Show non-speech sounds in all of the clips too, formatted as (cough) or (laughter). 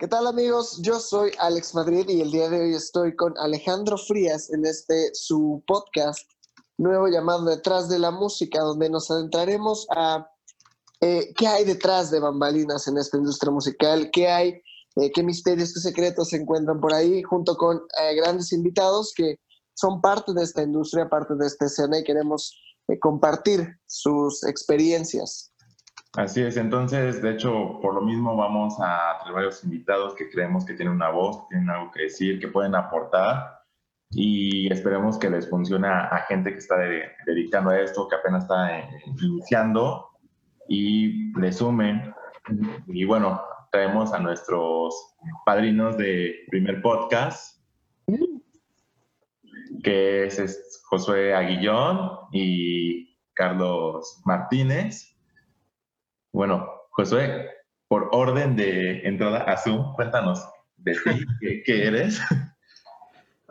¿Qué tal amigos? Yo soy Alex Madrid y el día de hoy estoy con Alejandro Frías en este su podcast nuevo llamado Detrás de la Música, donde nos adentraremos a eh, qué hay detrás de bambalinas en esta industria musical, qué hay, eh, qué misterios, qué secretos se encuentran por ahí, junto con eh, grandes invitados que son parte de esta industria, parte de esta escena y queremos compartir sus experiencias. Así es, entonces, de hecho, por lo mismo vamos a traer varios invitados que creemos que tienen una voz, que tienen algo que decir, que pueden aportar y esperemos que les funcione a, gente que está dedicando a esto, que apenas está eh, iniciando y le sumen. Y bueno, traemos a nuestros padrinos de primer podcast, que es Josué Aguillón y Carlos Martínez. Bueno, Josué, por orden de entrada a Zoom, cuéntanos de ti, ¿qué, eres? (laughs)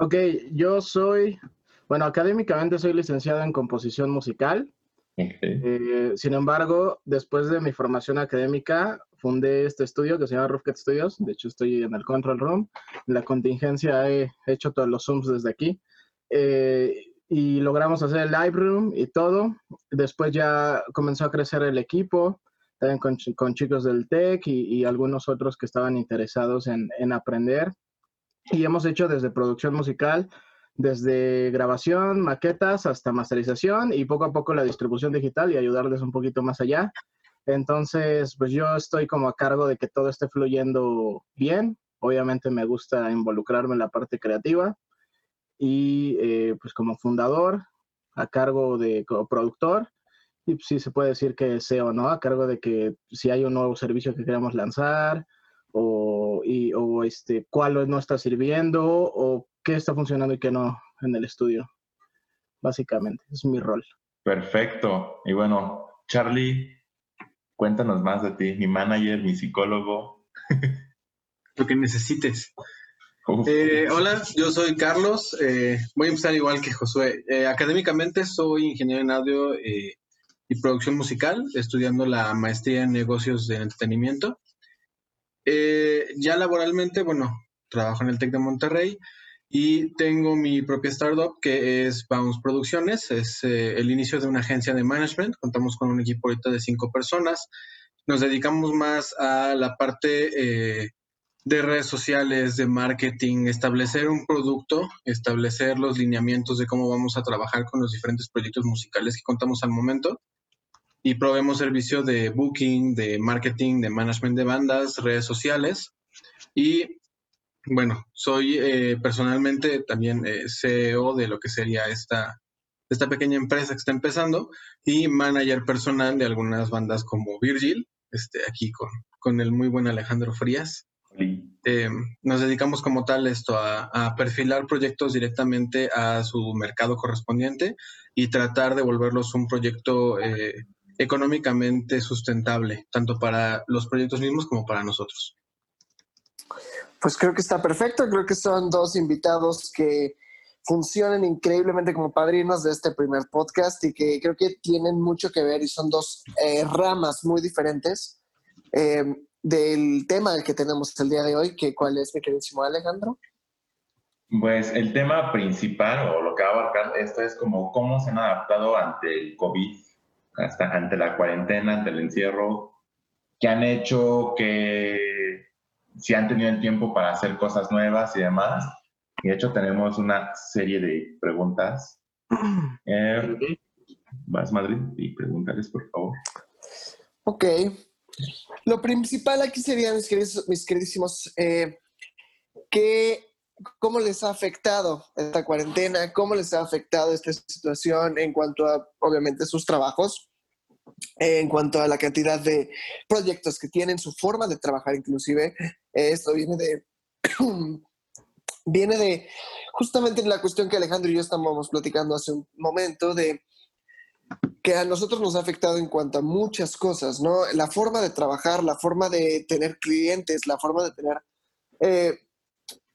Ok, yo soy, bueno, académicamente soy licenciado en composición musical. Eh, sin embargo, después de mi formación académica, fundé este estudio que se llama Roofcat Studios. De hecho, estoy en el control room. En la contingencia he hecho todos los Zooms desde aquí. Eh, y logramos hacer el live room y todo. Después ya comenzó a crecer el equipo con, con chicos del TEC y, algunos otros que estaban interesados en, en aprender. Y hemos hecho desde producción musical, desde grabación, maquetas, hasta masterización y poco a poco la distribución digital y ayudarles un poquito más allá. Entonces, pues yo estoy como a cargo de que todo esté fluyendo bien. Obviamente me gusta involucrarme en la parte creativa y eh, pues como fundador, a cargo de como productor y pues, sí se puede decir que SEO, ¿no? A cargo de que si hay un nuevo servicio que queremos lanzar o, y, o este, cuál no está sirviendo o qué está funcionando y qué no en el estudio. Básicamente, es mi rol. Perfecto. Y bueno, Charlie, cuéntanos más de ti, mi manager, mi psicólogo. (laughs) Lo que necesites. Eh, hola, yo soy Carlos. Eh, voy a empezar igual que Josué. Eh, académicamente soy ingeniero en audio y producción musical, estudiando la maestría en negocios de entretenimiento. Eh, ya laboralmente, bueno, trabajo en el TEC de Monterrey y tengo mi propia startup que es Bounce Producciones. Es eh, el inicio de una agencia de management. Contamos con un equipo ahorita de cinco personas. Nos dedicamos más a la parte eh, de redes sociales, de marketing, establecer un producto, establecer los lineamientos de cómo vamos a trabajar con los diferentes proyectos musicales que contamos al momento y proveemos servicio de booking, de marketing, de management de bandas, redes sociales y bueno, soy eh, personalmente también eh, CEO de lo que sería esta, esta pequeña empresa que está empezando y manager personal de algunas bandas como Virgil, este, aquí con, con el muy buen Alejandro Frías. Eh, nos dedicamos como tal esto a, a, perfilar proyectos directamente a su mercado correspondiente y tratar de volverlos un proyecto económicamente sustentable, tanto para los proyectos mismos como para nosotros. Pues creo que está perfecto, creo que son dos invitados que funcionan increíblemente como padrinos de este primer podcast y que creo que tienen mucho que ver y son dos eh, ramas muy diferentes eh, del tema que tenemos el día de hoy, que cuál es mi queridísimo Alejandro. Pues el tema principal o lo que va a abarcar esto es como cómo se han adaptado ante el COVID hasta ante la cuarentena, ante el encierro, que han hecho que si han tenido el tiempo para hacer cosas nuevas y demás. Y de hecho tenemos una serie de preguntas. (clears throat) Eh, vas, Madrid, y pregúntales, por favor. Ok. Lo principal aquí sería, mis, mis queridísimos, eh, ¿cómo les ha afectado esta cuarentena? ¿Cómo les ha afectado esta situación en cuanto a, obviamente, sus trabajos? en cuanto a la cantidad de proyectos que tienen, su forma de trabajar inclusive. Esto viene de, (clears throat) viene de justamente la cuestión que Alejandro y yo estábamos platicando hace un momento, de que a nosotros nos ha afectado en cuanto a muchas cosas, ¿no? La forma de trabajar, la forma de tener clientes, la forma de tener eh,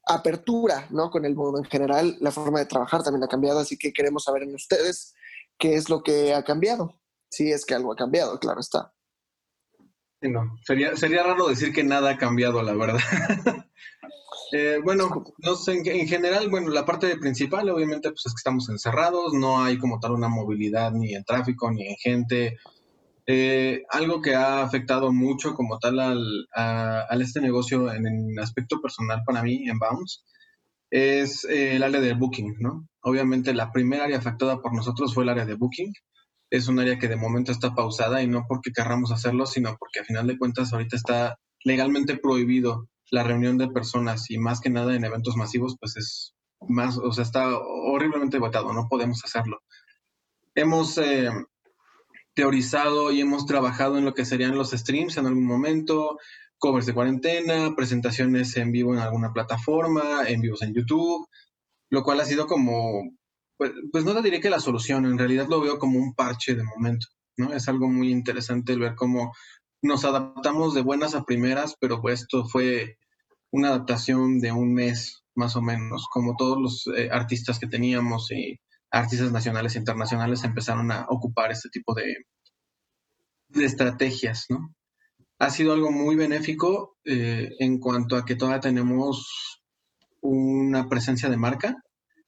apertura, ¿no? Con el mundo en general, la forma de trabajar también ha cambiado, así que queremos saber en ustedes qué es lo que ha cambiado. Sí, es que algo ha cambiado, claro está. no, sería, sería raro decir que nada ha cambiado, la verdad. (laughs) Eh, bueno, no sé, en, general, bueno, la parte principal obviamente pues es que estamos encerrados, no hay como tal una movilidad ni en tráfico ni en gente. Eh, algo que ha afectado mucho como tal al, a, este negocio en, el aspecto personal para mí en Bounce es eh, el área de booking, ¿no? Obviamente la primera área afectada por nosotros fue el área de booking. Es un área que de momento está pausada y no porque querramos hacerlo, sino porque a final de cuentas ahorita está legalmente prohibido la reunión de personas y más que nada en eventos masivos, pues es más, o sea, está horriblemente votado, no podemos hacerlo. Hemos eh, teorizado y hemos trabajado en lo que serían los streams en algún momento, covers de cuarentena, presentaciones en vivo en alguna plataforma, en vivos en YouTube, lo cual ha sido como, pues, pues no te diré que la solución, en realidad lo veo como un parche de momento, ¿no? Es algo muy interesante el ver cómo nos adaptamos de buenas a primeras, pero pues esto fue una adaptación de un mes más o menos, como todos los eh, artistas que teníamos y artistas nacionales e internacionales empezaron a ocupar este tipo de, de estrategias, ¿no? Ha sido algo muy benéfico eh, en cuanto a que todavía tenemos una presencia de marca,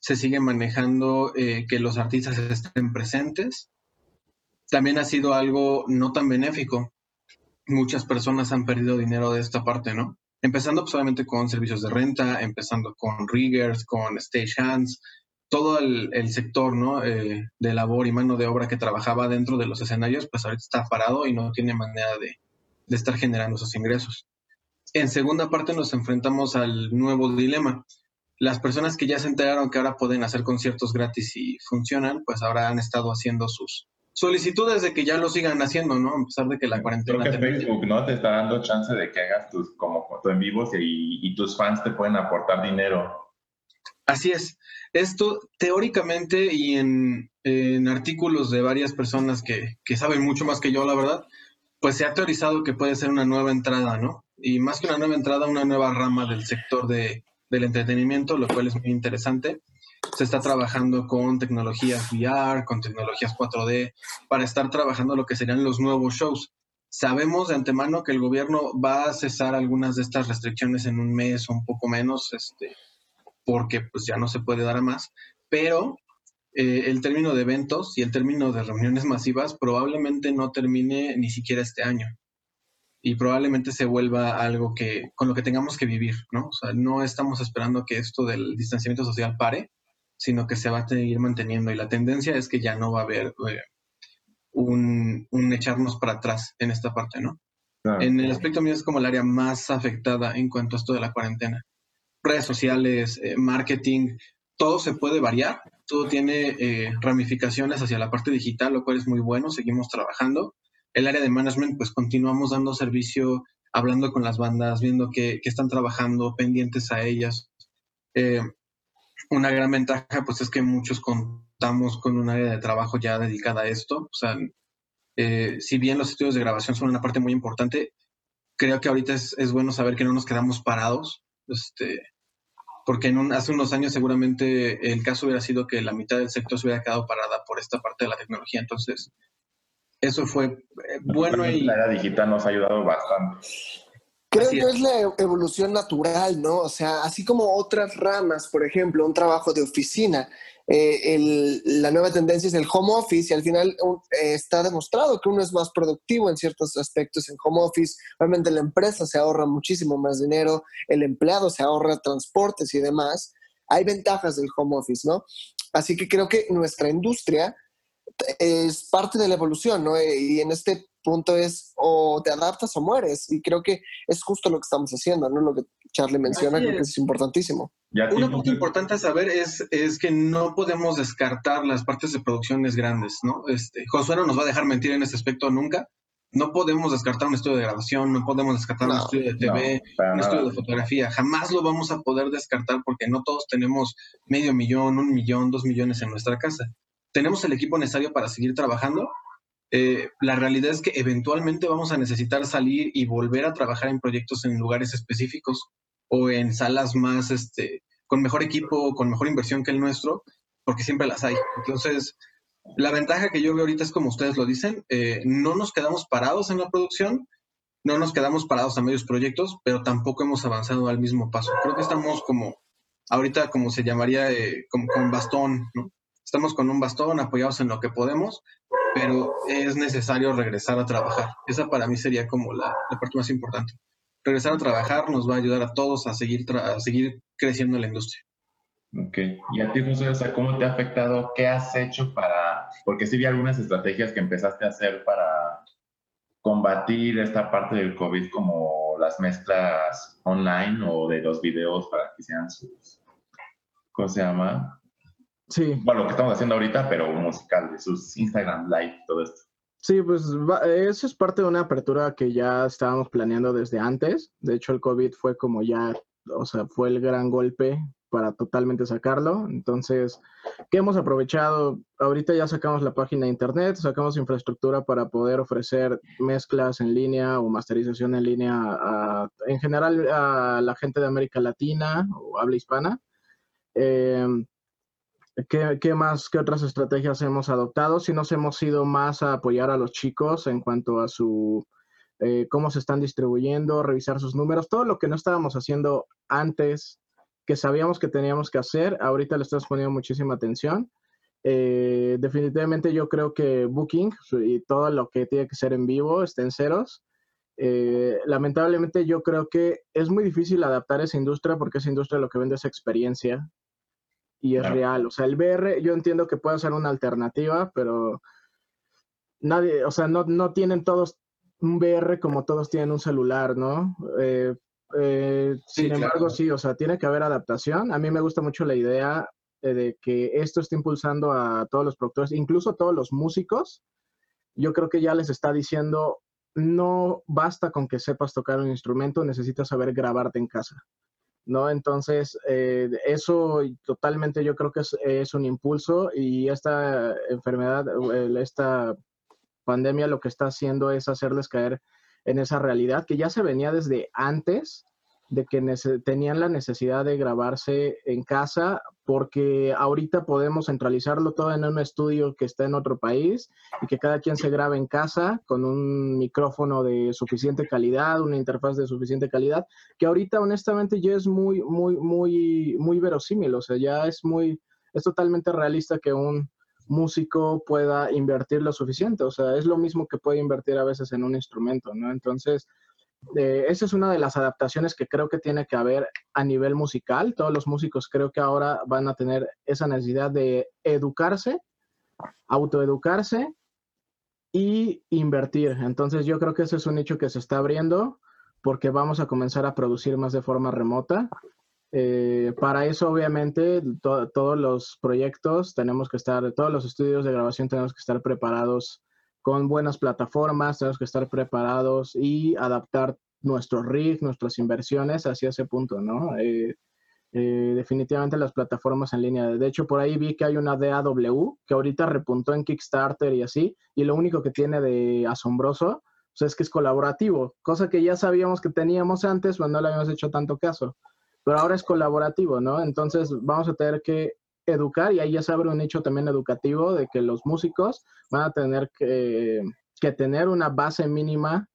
se sigue manejando eh, que los artistas estén presentes. También ha sido algo no tan benéfico, muchas personas han perdido dinero de esta parte, ¿no? Empezando pues, con servicios de renta, empezando con riggers, con stagehands, todo el, sector ¿no? Eh, de labor y mano de obra que trabajaba dentro de los escenarios, pues ahorita está parado y no tiene manera de, de estar generando esos ingresos. En segunda parte nos enfrentamos al nuevo dilema. Las personas que ya se enteraron que ahora pueden hacer conciertos gratis y funcionan, pues ahora han estado haciendo sus, solicitudes de que ya lo sigan haciendo, ¿no? A pesar de que la cuarentena... Creo que Facebook, ¿no? Te está dando chance de que hagas tus como foto en vivos y, y, tus fans te pueden aportar dinero. Así es. Esto teóricamente y en, en artículos de varias personas que, que, saben mucho más que yo, la verdad, pues se ha teorizado que puede ser una nueva entrada, ¿no? Y más que una nueva entrada, una nueva rama del sector de, del entretenimiento, lo cual es muy interesante se está trabajando con tecnologías VR, con tecnologías 4D, para estar trabajando lo que serían los nuevos shows. Sabemos de antemano que el gobierno va a cesar algunas de estas restricciones en un mes o un poco menos, este, porque pues ya no se puede dar a más, pero eh, el término de eventos y el término de reuniones masivas probablemente no termine ni siquiera este año y probablemente se vuelva algo que con lo que tengamos que vivir, ¿no? O sea, no estamos esperando que esto del distanciamiento social pare, sino que se va a seguir manteniendo. Y la tendencia es que ya no va a haber eh, un, echarnos para atrás en esta parte, ¿no? En el aspecto mío es como el área más afectada en cuanto a esto de la cuarentena. Redes sociales, eh, marketing, todo se puede variar, todo tiene eh, ramificaciones hacia la parte digital, lo cual es muy bueno, seguimos trabajando. El área de management, pues continuamos dando servicio, hablando con las bandas, viendo que, están trabajando, pendientes a ellas. Una gran ventaja, pues, es que muchos contamos con un área de trabajo ya dedicada a esto. O sea, eh, si bien los estudios de grabación son una parte muy importante, creo que ahorita es, bueno saber que no nos quedamos parados. Este, porque en hace unos años seguramente el caso hubiera sido que la mitad del sector se hubiera quedado parada por esta parte de la tecnología. Entonces, eso fue eh, bueno y... La era digital nos ha ayudado bastante. Creo que es. la evolución natural, ¿no? O sea, así como otras ramas, por ejemplo, un trabajo de oficina, eh, la nueva tendencia es el home office y al final eh, está demostrado que uno es más productivo en ciertos aspectos en home office. Obviamente la empresa se ahorra muchísimo más dinero, el empleado se ahorra transportes y demás. Hay ventajas del home office, ¿no? Así que creo que nuestra industria es parte de la evolución, ¿no? Y en este punto es o te adaptas o mueres. Y creo que es justo lo que estamos haciendo, ¿no? Lo que Charlie menciona, creo que es importantísimo. Una punto importante a saber es, es que no podemos descartar las partes de producciones grandes, ¿no? Este, Josué no nos va a dejar mentir en ese aspecto nunca. No podemos descartar un estudio de grabación, no podemos descartar un estudio de TV, un estudio de fotografía. Jamás lo vamos a poder descartar porque no todos tenemos medio millón, un millón, dos millones en nuestra casa. Tenemos el equipo necesario para seguir trabajando, eh, la realidad es que eventualmente vamos a necesitar salir y volver a trabajar en proyectos en lugares específicos o en salas más, este, con mejor equipo, con mejor inversión que el nuestro, porque siempre las hay. Entonces, la ventaja que yo veo ahorita es como ustedes lo dicen, eh, no nos quedamos parados en la producción, no nos quedamos parados a medios proyectos, pero tampoco hemos avanzado al mismo paso. Creo que estamos como, ahorita como se llamaría, eh, como con bastón, ¿no? Estamos con un bastón apoyados en lo que podemos, pero es necesario regresar a trabajar. Esa para mí sería como la, parte más importante. Regresar a trabajar nos va a ayudar a todos a seguir, a seguir creciendo en la industria. Ok. ¿Y a ti, José, o sea, cómo te ha afectado? ¿Qué has hecho para...? Porque sí vi algunas estrategias que empezaste a hacer para combatir esta parte del COVID, como las mezclas online o de los videos para que sean sus... ¿Cómo se llama? Sí. Bueno, lo que estamos haciendo ahorita, pero musical, de sus Instagram Live, todo esto. Sí, pues eso es parte de una apertura que ya estábamos planeando desde antes. De hecho, el COVID fue como ya, o sea, fue el gran golpe para totalmente sacarlo. Entonces, ¿qué hemos aprovechado? Ahorita ya sacamos la página de internet, sacamos infraestructura para poder ofrecer mezclas en línea o masterización en línea en general a la gente de América Latina o habla hispana. Eh, ¿Qué, más, qué otras estrategias hemos adoptado? Si nos hemos ido más a apoyar a los chicos en cuanto a su eh, cómo se están distribuyendo, revisar sus números, todo lo que no estábamos haciendo antes, que sabíamos que teníamos que hacer, ahorita le estamos poniendo muchísima atención. Eh, definitivamente yo creo que Booking y todo lo que tiene que ser en vivo está ceros. Eh, lamentablemente yo creo que es muy difícil adaptar esa industria porque esa industria lo que vende es experiencia y es real. O sea, el VR yo entiendo que puede ser una alternativa, pero nadie, o sea, no, no tienen todos un VR como todos tienen un celular, ¿no? Eh, eh, sin embargo, sí, o sea, tiene que haber adaptación. A mí me gusta mucho la idea eh, de que esto está impulsando a todos los productores, incluso a todos los músicos. Yo creo que ya les está diciendo, no basta con que sepas tocar un instrumento, necesitas saber grabarte en casa. ¿No? Entonces, eh, eso totalmente yo creo que es, un impulso y esta enfermedad, esta pandemia lo que está haciendo es hacerles caer en esa realidad que ya se venía desde antes de que tenían la necesidad de grabarse en casa porque ahorita podemos centralizarlo todo en un estudio que está en otro país y que cada quien se grabe en casa con un micrófono de suficiente calidad, una interfaz de suficiente calidad, que ahorita honestamente ya es muy, muy, muy, muy verosímil, o sea, ya es muy, es totalmente realista que un músico pueda invertir lo suficiente, o sea, es lo mismo que puede invertir a veces en un instrumento, ¿no? Entonces, esa es una de las adaptaciones que creo que tiene que haber a nivel musical. Todos los músicos creo que ahora van a tener esa necesidad de educarse, autoeducarse y invertir. Entonces yo creo que ese es un nicho que se está abriendo porque vamos a comenzar a producir más de forma remota. Eh, para eso, obviamente, todos los proyectos tenemos que estar, todos los estudios de grabación tenemos que estar preparados con buenas plataformas, tenemos que estar preparados y adaptar nuestro rig, nuestras inversiones hacia ese punto, ¿no? Eh, eh, definitivamente las plataformas en línea. De hecho, por ahí vi que hay una DAW que ahorita repuntó en Kickstarter y así, y lo único que tiene de asombroso pues, es que es colaborativo, cosa que ya sabíamos que teníamos antes, pero no le habíamos hecho tanto caso. Pero ahora es colaborativo, ¿no? Entonces vamos a tener que educar y ahí ya se abre un nicho también educativo de que los músicos van a tener que, tener una base mínima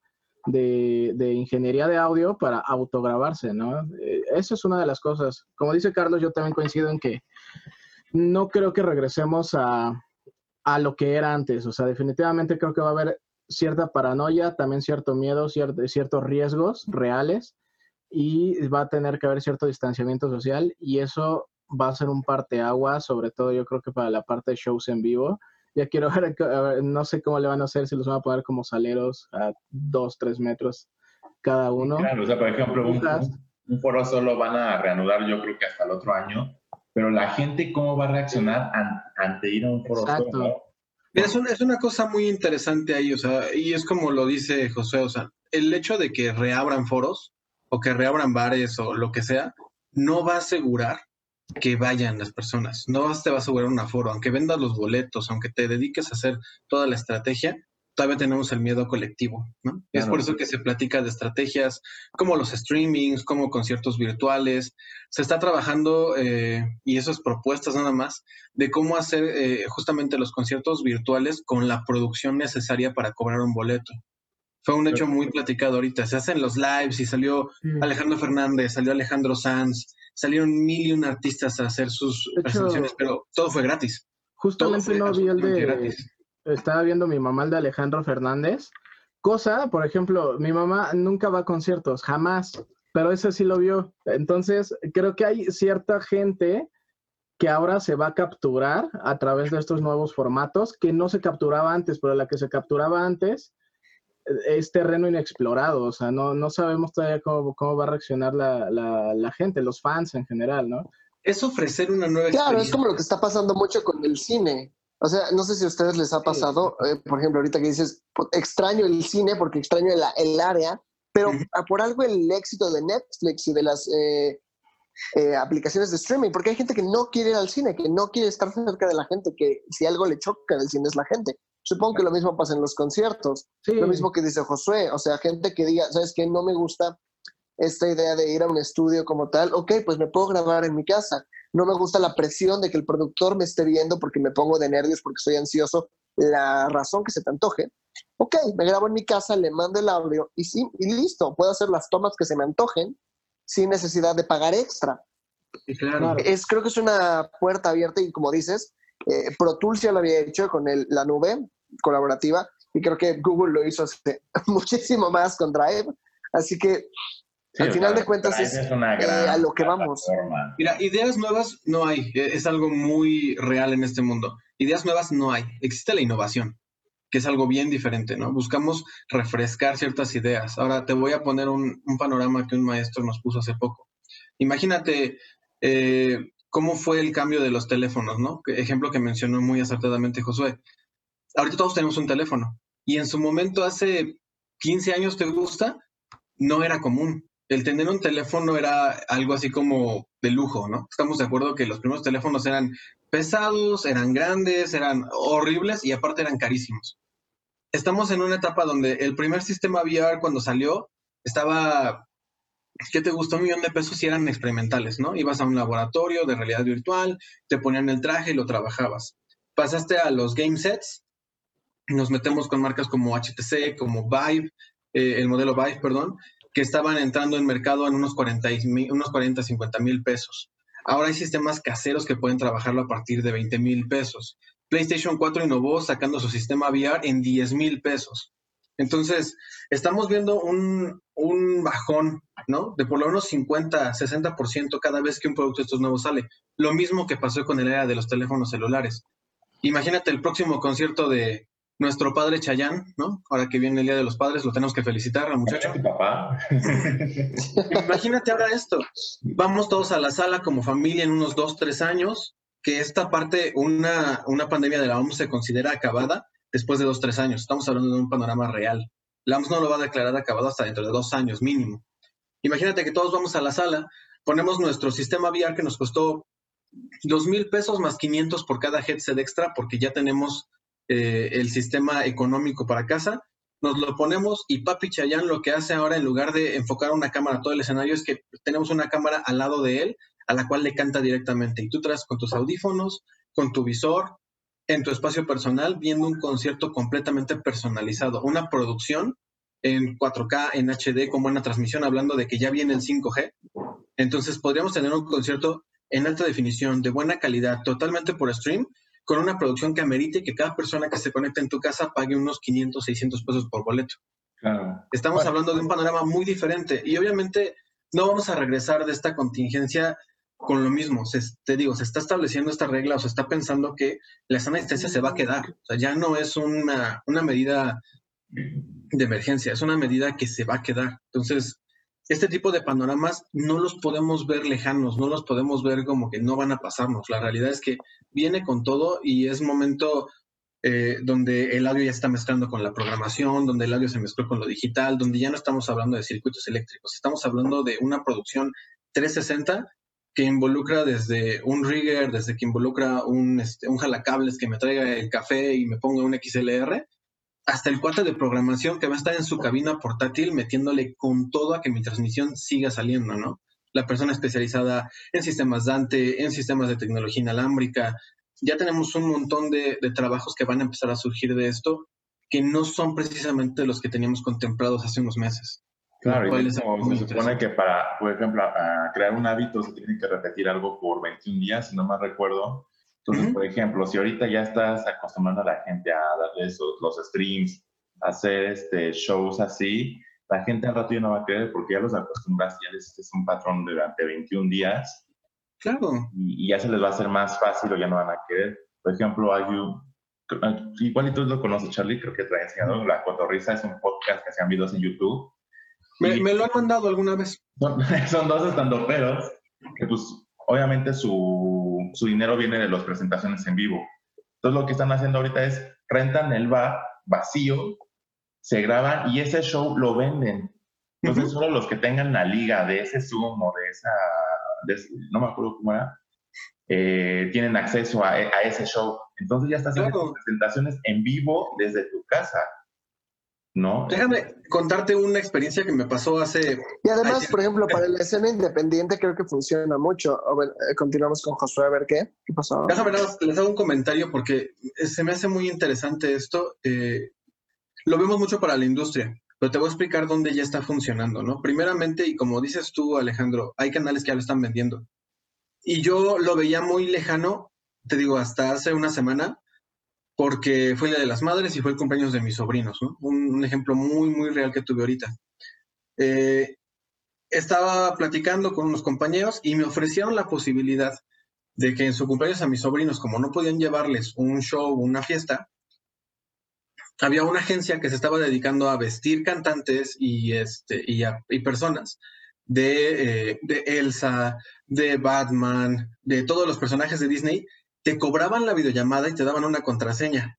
de, ingeniería de audio para autograbarse, ¿no? Eh, eso es una de las cosas. Como dice Carlos, yo también coincido en que no creo que regresemos a, a lo que era antes. O sea, definitivamente creo que va a haber cierta paranoia, también cierto miedo, ciertos riesgos reales y va a tener que haber cierto distanciamiento social y eso va a ser un agua sobre todo yo creo que para la parte de shows en vivo. Ya quiero (laughs) ver, no sé cómo le van a hacer, si los van a poner como saleros a dos, tres metros cada uno. Claro, o sea, por ejemplo, un, foro solo van a reanudar yo creo que hasta el otro año, pero la gente cómo va a reaccionar ante ir a un foro solo. Es una, es una cosa muy interesante ahí, o sea, y es como lo dice José, o sea, el hecho de que reabran foros o que reabran bares o lo que sea, no va a asegurar que vayan las personas. No te va a asegurar un aforo, aunque vendas los boletos, aunque te dediques a hacer toda la estrategia, todavía tenemos el miedo colectivo, ¿no? Es por eso que se platica de estrategias como los streamings, como conciertos virtuales. Se está trabajando, eh, y eso es propuestas nada más, de cómo hacer eh, justamente los conciertos virtuales con la producción necesaria para cobrar un boleto. Fue un hecho muy platicado ahorita. Se hacen los lives y salió Alejandro Fernández, salió Alejandro Sanz, salieron mil y un artistas a hacer sus presentaciones, pero todo fue gratis. Justamente no vi el de... Estaba viendo mi mamá el de Alejandro Fernández. Cosa, por ejemplo, mi mamá nunca va a conciertos, jamás, pero ese sí lo vio. Entonces, creo que hay cierta gente que ahora se va a capturar a través de estos nuevos formatos que no se capturaba antes, pero la que se capturaba antes es terreno inexplorado, o sea, no, no sabemos todavía cómo, cómo va a reaccionar la, la, gente, los fans en general, ¿no? Es ofrecer una nueva Claro, es como lo que está pasando mucho con el cine. O sea, no sé si a ustedes les ha pasado, eh, por ejemplo, ahorita que dices, extraño el cine porque extraño el, el área, pero por algo el éxito de Netflix y de las eh, eh, aplicaciones de streaming, porque hay gente que no quiere ir al cine, que no quiere estar cerca de la gente, que si algo le choca del cine es la gente. Supongo que lo mismo pasa en los conciertos. Lo mismo que dice Josué. O sea, gente que diga, ¿sabes qué? No me gusta esta idea de ir a un estudio como tal. Ok, pues me puedo grabar en mi casa. No me gusta la presión de que el productor me esté viendo porque me pongo de nervios, porque estoy ansioso. La razón que se te antoje. Ok, me grabo en mi casa, le mando el audio y sí, y listo. Puedo hacer las tomas que se me antojen sin necesidad de pagar extra. claro. Es, creo que es una puerta abierta y como dices, eh, Pro Tools ya lo había hecho con el, la nube colaborativa y creo que Google lo hizo hace (laughs) muchísimo más con Drive. Así que al final de cuentas es, eh, a lo que vamos. Mira, ideas nuevas no hay. E, es algo muy real en este mundo. Ideas nuevas no hay. Existe la innovación, que es algo bien diferente, ¿no? Buscamos refrescar ciertas ideas. Ahora te voy a poner un, panorama que un maestro nos puso hace poco. Imagínate eh, cómo fue el cambio de los teléfonos, ¿no? Ejemplo que mencionó muy acertadamente Josué. Ahorita todos tenemos un teléfono y en su momento hace 15 años, ¿te gusta? No era común. El tener un teléfono era algo así como de lujo, ¿no? Estamos de acuerdo que los primeros teléfonos eran pesados, eran grandes, eran horribles y aparte eran carísimos. Estamos en una etapa donde el primer sistema VR cuando salió estaba ¿qué te gustó? Un millón de pesos y eran experimentales, ¿no? Ibas a un laboratorio de realidad virtual, te ponían el traje y lo trabajabas. Pasaste a los game sets, nos metemos con marcas como HTC, como Vive, eh, el modelo Vive, perdón, que estaban entrando en mercado en unos 40, unos 40 50 mil pesos. Ahora hay sistemas caseros que pueden trabajarlo a partir de 20 mil pesos. PlayStation 4 innovó sacando su sistema VR en 10 mil pesos. Entonces, estamos viendo un, un, bajón, ¿no? De por lo menos 50, 60% cada vez que un producto de estos nuevos sale. Lo mismo que pasó con el era de los teléfonos celulares. Imagínate el próximo concierto de nuestro padre Chayán, ¿no? Ahora que viene el Día de los Padres, lo tenemos que felicitar al muchacho. (laughs) papá. Imagínate ahora esto. Vamos todos a la sala como familia en unos dos, tres años, que esta parte, una, una pandemia de la OMS se considera acabada después de dos, tres años. Estamos hablando de un panorama real. La OMS no lo va a declarar acabado hasta dentro de dos años mínimo. Imagínate que todos vamos a la sala, ponemos nuestro sistema VR que nos costó dos mil pesos más 500 por cada headset extra porque ya tenemos eh, el sistema económico para casa, nos lo ponemos y Papi Chayan lo que hace ahora en lugar de enfocar una cámara a todo el escenario es que tenemos una cámara al lado de él a la cual le canta directamente y tú traes con tus audífonos, con tu visor, en tu espacio personal viendo un concierto completamente personalizado, una producción en 4K, en HD, como una transmisión, hablando de que ya viene el 5G. Entonces podríamos tener un concierto en alta definición, de buena calidad, totalmente por stream, con una producción que amerite que cada persona que se conecte en tu casa pague unos 500, 600 pesos por boleto. Estamos hablando de un panorama muy diferente y obviamente no vamos a regresar de esta contingencia con lo mismo, se, te digo, se está estableciendo esta regla o se está pensando que la sana distancia se va a quedar. O sea, ya no es una, una medida de emergencia, es una medida que se va a quedar. Entonces, este tipo de panoramas no los podemos ver lejanos, no los podemos ver como que no van a pasarnos. La realidad es que viene con todo y es momento eh, donde el audio ya está mezclando con la programación, donde el audio se mezcló con lo digital, donde ya no estamos hablando de circuitos eléctricos, estamos hablando de una producción 360 que involucra desde un rigger, desde que involucra un, este, un jalacables que me traiga el café y me ponga un XLR, hasta el cuate de programación que va a estar en su cabina portátil metiéndole con todo a que mi transmisión siga saliendo, ¿no? La persona especializada en sistemas Dante, en sistemas de tecnología inalámbrica. Ya tenemos un montón de, de trabajos que van a empezar a surgir de esto que no son precisamente los que teníamos contemplados hace unos meses. Claro, y se supone que para, por ejemplo, crear un hábito se tiene que repetir algo por 21 días, si no me recuerdo. Entonces, por ejemplo, si ahorita ya estás acostumbrando a la gente a darle esos, los streams, hacer este, shows así, la gente al rato ya no va a querer porque ya los acostumbras, ya les es un patrón durante 21 días. Claro. Y, ya se les va a hacer más fácil o ya no van a querer. Por ejemplo, hay un, igual y tú lo conoces, Charlie, creo que te ha enseñado, La Cotorrisa es un podcast que hacen videos en YouTube. Me, me lo han mandado alguna vez. Son, (laughs) son dos estandoperos que pues obviamente su, su dinero viene de las presentaciones en vivo. Entonces lo que están haciendo ahorita es rentan el bar vacío se graban y ese show lo venden. Entonces, solo los que tengan la liga de ese Zoom o de esa, no me acuerdo cómo era, eh, tienen acceso a, ese show. Entonces ya estás haciendo presentaciones en vivo desde tu casa. ¿No? Déjame contarte una experiencia que me pasó hace. Y además, por ejemplo, para la escena independiente creo que funciona mucho. Eh, continuamos con Josué, a ver qué, qué pasó. Déjame les hago un comentario porque se me hace muy interesante esto. Eh, lo vemos mucho para la industria, pero te voy a explicar dónde ya está funcionando, ¿no? Primeramente, y como dices tú, Alejandro, hay canales que ya lo están vendiendo. Y yo lo veía muy lejano, te digo, hasta hace una semana, porque fue la de las madres y fue el cumpleaños de mis sobrinos, ¿no? Un, ejemplo muy, muy real que tuve ahorita. Eh, estaba platicando con unos compañeros y me ofrecieron la posibilidad de que en su cumpleaños a mis sobrinos, como no podían llevarles un show, una fiesta, había una agencia que se estaba dedicando a vestir cantantes y, este, y, personas eh, de, Elsa, de Batman, de todos los personajes de Disney, te cobraban la videollamada y te daban una contraseña.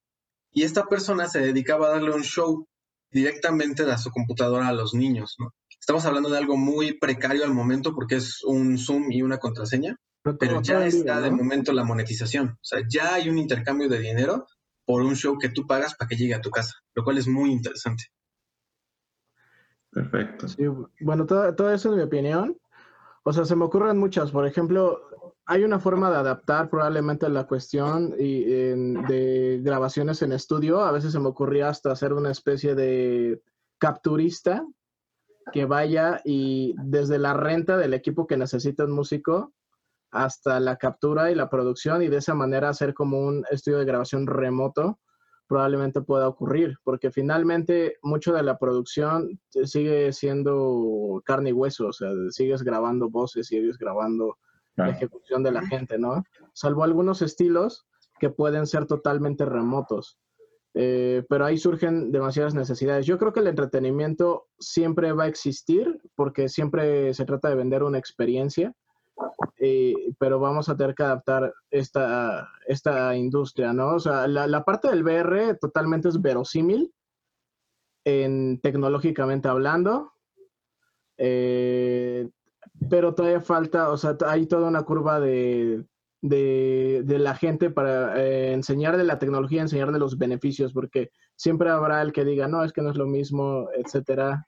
Y esta persona se dedicaba a darle un show directamente de su computadora a los niños, ¿no? Estamos hablando de algo muy precario al momento porque es un Zoom y una contraseña, pero, ya está de momento la monetización. O sea, ya hay un intercambio de dinero por un show que tú pagas para que llegue a tu casa, lo cual es muy interesante. Perfecto. Sí, bueno, todo, todo eso es mi opinión. O sea, se me ocurren muchas. Por ejemplo, hay una forma de adaptar probablemente la cuestión y, de grabaciones en estudio. A veces se me ocurría hasta hacer una especie de capturista que vaya y desde la renta del equipo que necesita un músico hasta la captura y la producción y de esa manera hacer como un estudio de grabación remoto probablemente pueda ocurrir, porque finalmente mucho de la producción sigue siendo carne y hueso, o sea, sigues grabando voces, sigues grabando la ejecución de la gente, ¿no? Salvo algunos estilos que pueden ser totalmente remotos. Eh, pero ahí surgen demasiadas necesidades. Yo creo que el entretenimiento siempre va a existir porque siempre se trata de vender una experiencia eh, pero vamos a tener que adaptar esta, esta industria, ¿no? O sea, la, parte del VR totalmente es verosímil, en, tecnológicamente hablando, eh, pero todavía falta, o sea, hay toda una curva de, de, la gente para eh, enseñar de la tecnología, enseñar de los beneficios, porque siempre habrá el que diga, no, es que no es lo mismo, etcétera.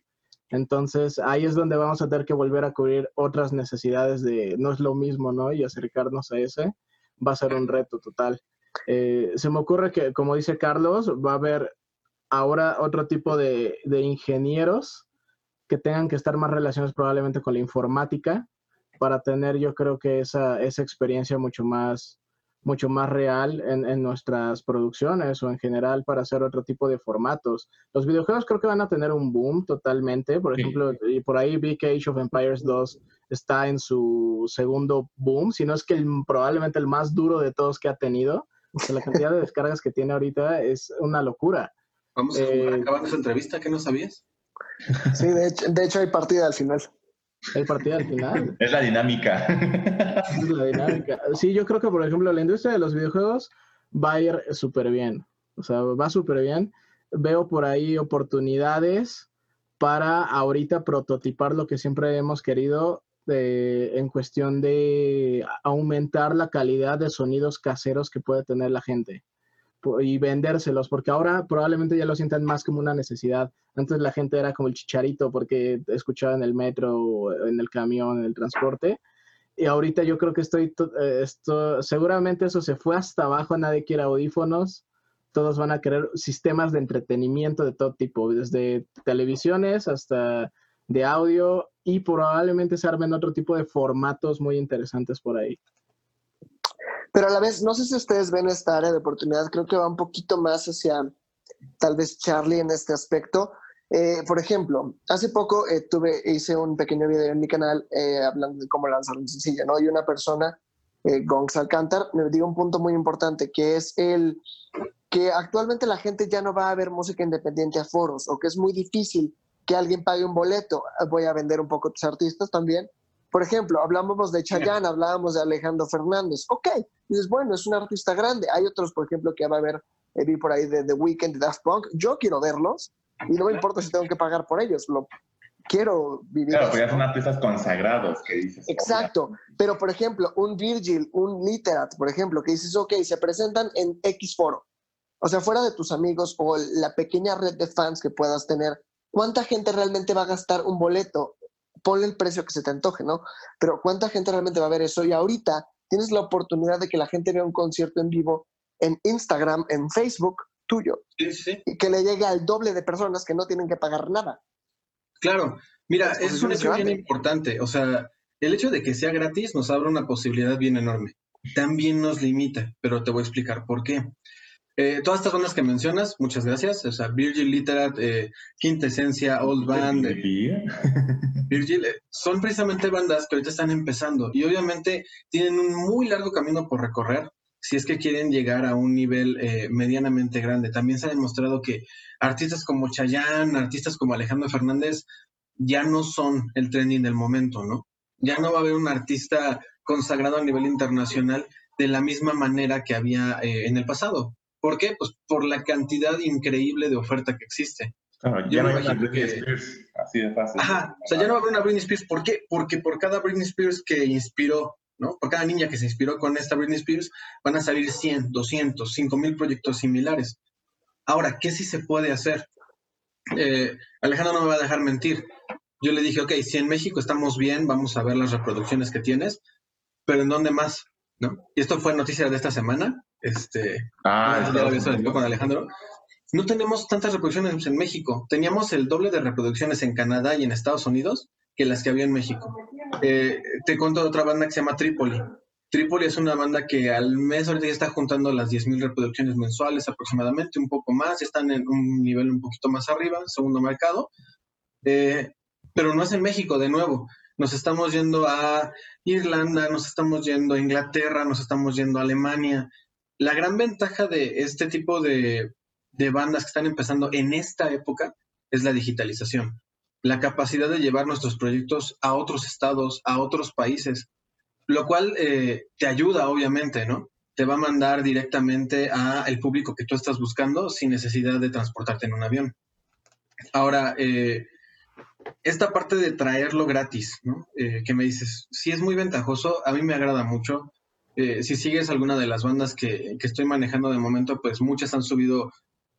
Entonces ahí es donde vamos a tener que volver a cubrir otras necesidades de no es lo mismo, ¿no? Y acercarnos a ese va a ser un reto total. Eh, se me ocurre que, como dice Carlos, va a haber ahora otro tipo de, de ingenieros que tengan que estar más relacionados probablemente con la informática para tener yo creo que esa, esa experiencia mucho más, mucho más real en, nuestras producciones o en general para hacer otro tipo de formatos. Los videojuegos creo que van a tener un boom totalmente. Por ejemplo, y por ahí vi que Age of Empires 2 está en su segundo boom, si no es que probablemente el más duro de todos que ha tenido. la cantidad de (laughs) descargas que tiene ahorita es una locura. Vamos a eh, acabar esa entrevista, ¿qué no sabías? Sí, de hecho, de hecho hay partida al final. El partido al final. Es la dinámica. Es la dinámica. Sí, yo creo que, por ejemplo, la industria de los videojuegos va a ir súper bien. O sea, va súper bien. Veo por ahí oportunidades para ahorita prototipar lo que siempre hemos querido en cuestión de aumentar la calidad de sonidos caseros que puede tener la gente y vendérselos, porque ahora probablemente ya lo sientan más como una necesidad. Antes la gente era como el chicharito porque escuchaba en el metro, en el camión, en el transporte. Y ahorita yo creo que estoy, eh, esto, seguramente eso se fue hasta abajo, nadie quiere audífonos, todos van a querer sistemas de entretenimiento de todo tipo, desde televisiones hasta de audio y probablemente se armen otro tipo de formatos muy interesantes por ahí. Pero a la vez, no sé si ustedes ven esta área de oportunidad, creo que va un poquito más hacia tal vez Charlie en este aspecto. Eh, por ejemplo, hace poco eh, tuve, hice un pequeño video en mi canal eh, hablando de cómo lanzar un sencillo, ¿no? Y una persona, Gonx Alcántar, me dio un punto muy importante, que es el que actualmente la gente ya no va a ver música independiente a foros, o que es muy difícil que alguien pague un boleto. Voy a vender un poco tus artistas también. Por ejemplo, hablábamos de Chayanne, hablábamos de Alejandro Fernández. Ok, dices, bueno, es un artista grande. Hay otros, por ejemplo, que va a haber, vi por ahí de The Weeknd, de Daft Punk. Yo quiero verlos, y no me importa si tengo que pagar por ellos, lo quiero vivir. Claro, porque son artistas consagrados que dices. Exacto, pero por ejemplo, un Virgil, un Literat, por ejemplo, que dices, ok, se presentan en X foro. O sea, fuera de tus amigos o la pequeña red de fans que puedas tener, ¿cuánta gente realmente va a gastar un boleto? Ponle el precio que se te antoje, ¿no? Pero ¿cuánta gente realmente va a ver eso? Y ahorita tienes la oportunidad de que la gente vea un concierto en vivo en Instagram, en Facebook, tuyo. Y que le llegue al doble de personas que no tienen que pagar nada. Claro, mira, es un hecho bien importante. O sea, el hecho de que sea gratis nos abre una posibilidad bien enorme. También nos limita, pero te voy a explicar por qué. Eh, todas estas bandas que mencionas, muchas gracias. O sea, Virgil Literat, eh, Quinta Esencia, Old Band. Eh, Virgil, son precisamente bandas que ahorita están empezando y obviamente tienen un muy largo camino por recorrer si es que quieren llegar a un nivel eh, medianamente grande. También se ha demostrado que artistas como Chayanne, artistas como Alejandro Fernández, ya no son el trending del momento, ¿no? Ya no va a haber un artista consagrado a nivel internacional de la misma manera que había eh, en el pasado. ¿Por qué? Pues por la cantidad increíble de oferta que existe. ya no va a haber Britney Spears, así de fácil. Ajá, o sea, ya no va a haber una Britney Spears. ¿Por qué? Porque por cada Britney Spears que inspiró ¿no? Por cada niña que se inspiró con esta Britney Spears, van a salir 100, 200, 5 mil proyectos similares. Ahora, ¿qué sí se puede hacer? Eh, Alejandro no me va a dejar mentir. Yo le dije, ok, si en México estamos bien, vamos a ver las reproducciones que tienes, pero ¿en dónde más? ¿No? Y esto fue noticia de esta semana. Este, ah, con Alejandro. No tenemos tantas reproducciones en México. Teníamos el doble de reproducciones en Canadá y en Estados Unidos que las que había en México. Eh, te cuento de otra banda que se llama Tripoli. Tripoli es una banda que al mes ahorita ya está juntando las 10.000 reproducciones mensuales aproximadamente, un poco más, están en un nivel un poquito más arriba, segundo mercado, eh, pero no es en México de nuevo. Nos estamos yendo a Irlanda, nos estamos yendo a Inglaterra, nos estamos yendo a Alemania. La gran ventaja de este tipo de, bandas que están empezando en esta época es la digitalización la capacidad de llevar nuestros proyectos a otros estados, a otros países, lo cual eh, te ayuda, obviamente, ¿no? Te va a mandar directamente a el público que tú estás buscando sin necesidad de transportarte en un avión. Ahora, eh, esta parte de traerlo gratis, ¿no? Eh, que me dices, si es muy ventajoso, a mí me agrada mucho. Si sigues alguna de las bandas que, que, estoy manejando de momento, pues muchas han subido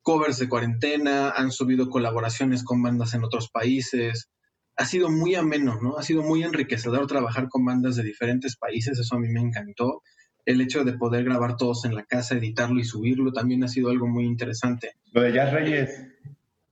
covers de cuarentena, han subido colaboraciones con bandas en otros países. Ha sido muy ameno, ¿no? Ha sido muy enriquecedor trabajar con bandas de diferentes países, eso a mí me encantó. El hecho de poder grabar todos en la casa, editarlo y subirlo también ha sido algo muy interesante. Lo de Jazz Reyes.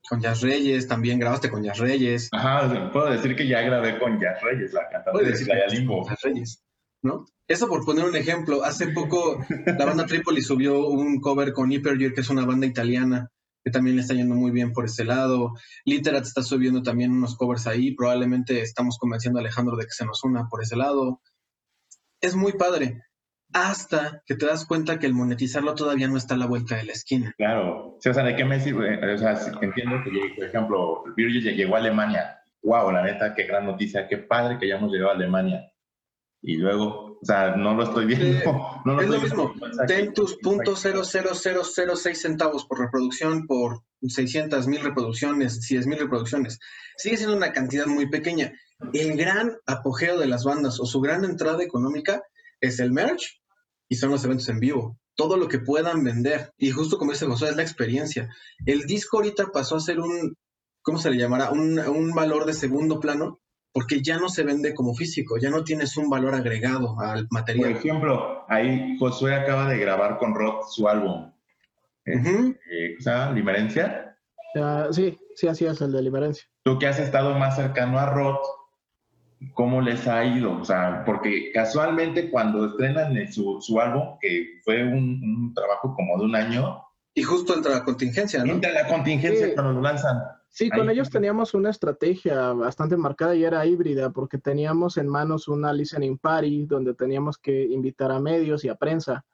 Con Jazz Reyes, también grabaste con Jazz Reyes. Ajá, puedo decir que ya grabé con Jazz Reyes, la cantante de. Jazz Reyes, ¿no? Eso por poner un ejemplo. Hace poco la banda Tripoli subió un cover con Hypergear, que es una banda italiana, que también le está yendo muy bien por ese lado. Literat está subiendo también unos covers ahí. Probablemente estamos convenciendo a Alejandro de que se nos una por ese lado. Es muy padre. Hasta que te das cuenta que el monetizarlo todavía no está a la vuelta de la esquina. Claro. o sea, ¿de qué me? O sea, entiendo que, por ejemplo, Virgil llegó a Alemania. Wow, la neta, qué gran noticia. Qué padre que ya hemos llegado a Alemania y luego, o sea, no lo estoy viendo. (laughs) no lo es lo mismo. Ten tus .00006 centavos por reproducción por 600 mil reproducciones, 10 mil reproducciones. Sigue siendo una cantidad muy pequeña. El gran apogeo de las bandas o su gran entrada económica es el merch y son los eventos en vivo. Todo lo que puedan vender. Y justo como dice José, es la experiencia. El disco ahorita pasó a ser un, ¿cómo se le llamará? Un, un valor de segundo plano porque ya no se vende como físico, ya no tienes un valor agregado al material. Por ejemplo, ahí Josué acaba de grabar con Rod su álbum. eh, Limerencia. sí, sí, así es el de Limerencia. Tú que has estado más cercano a Rod, ¿cómo les ha ido? O sea, porque casualmente cuando estrenan su, su álbum, que fue un, trabajo como de un año. Y justo entra la contingencia, ¿no? Entra la contingencia cuando lo lanzan. Sí, con ellos teníamos una estrategia bastante marcada y era híbrida, porque teníamos en manos una listening party donde teníamos que invitar a medios y a prensa.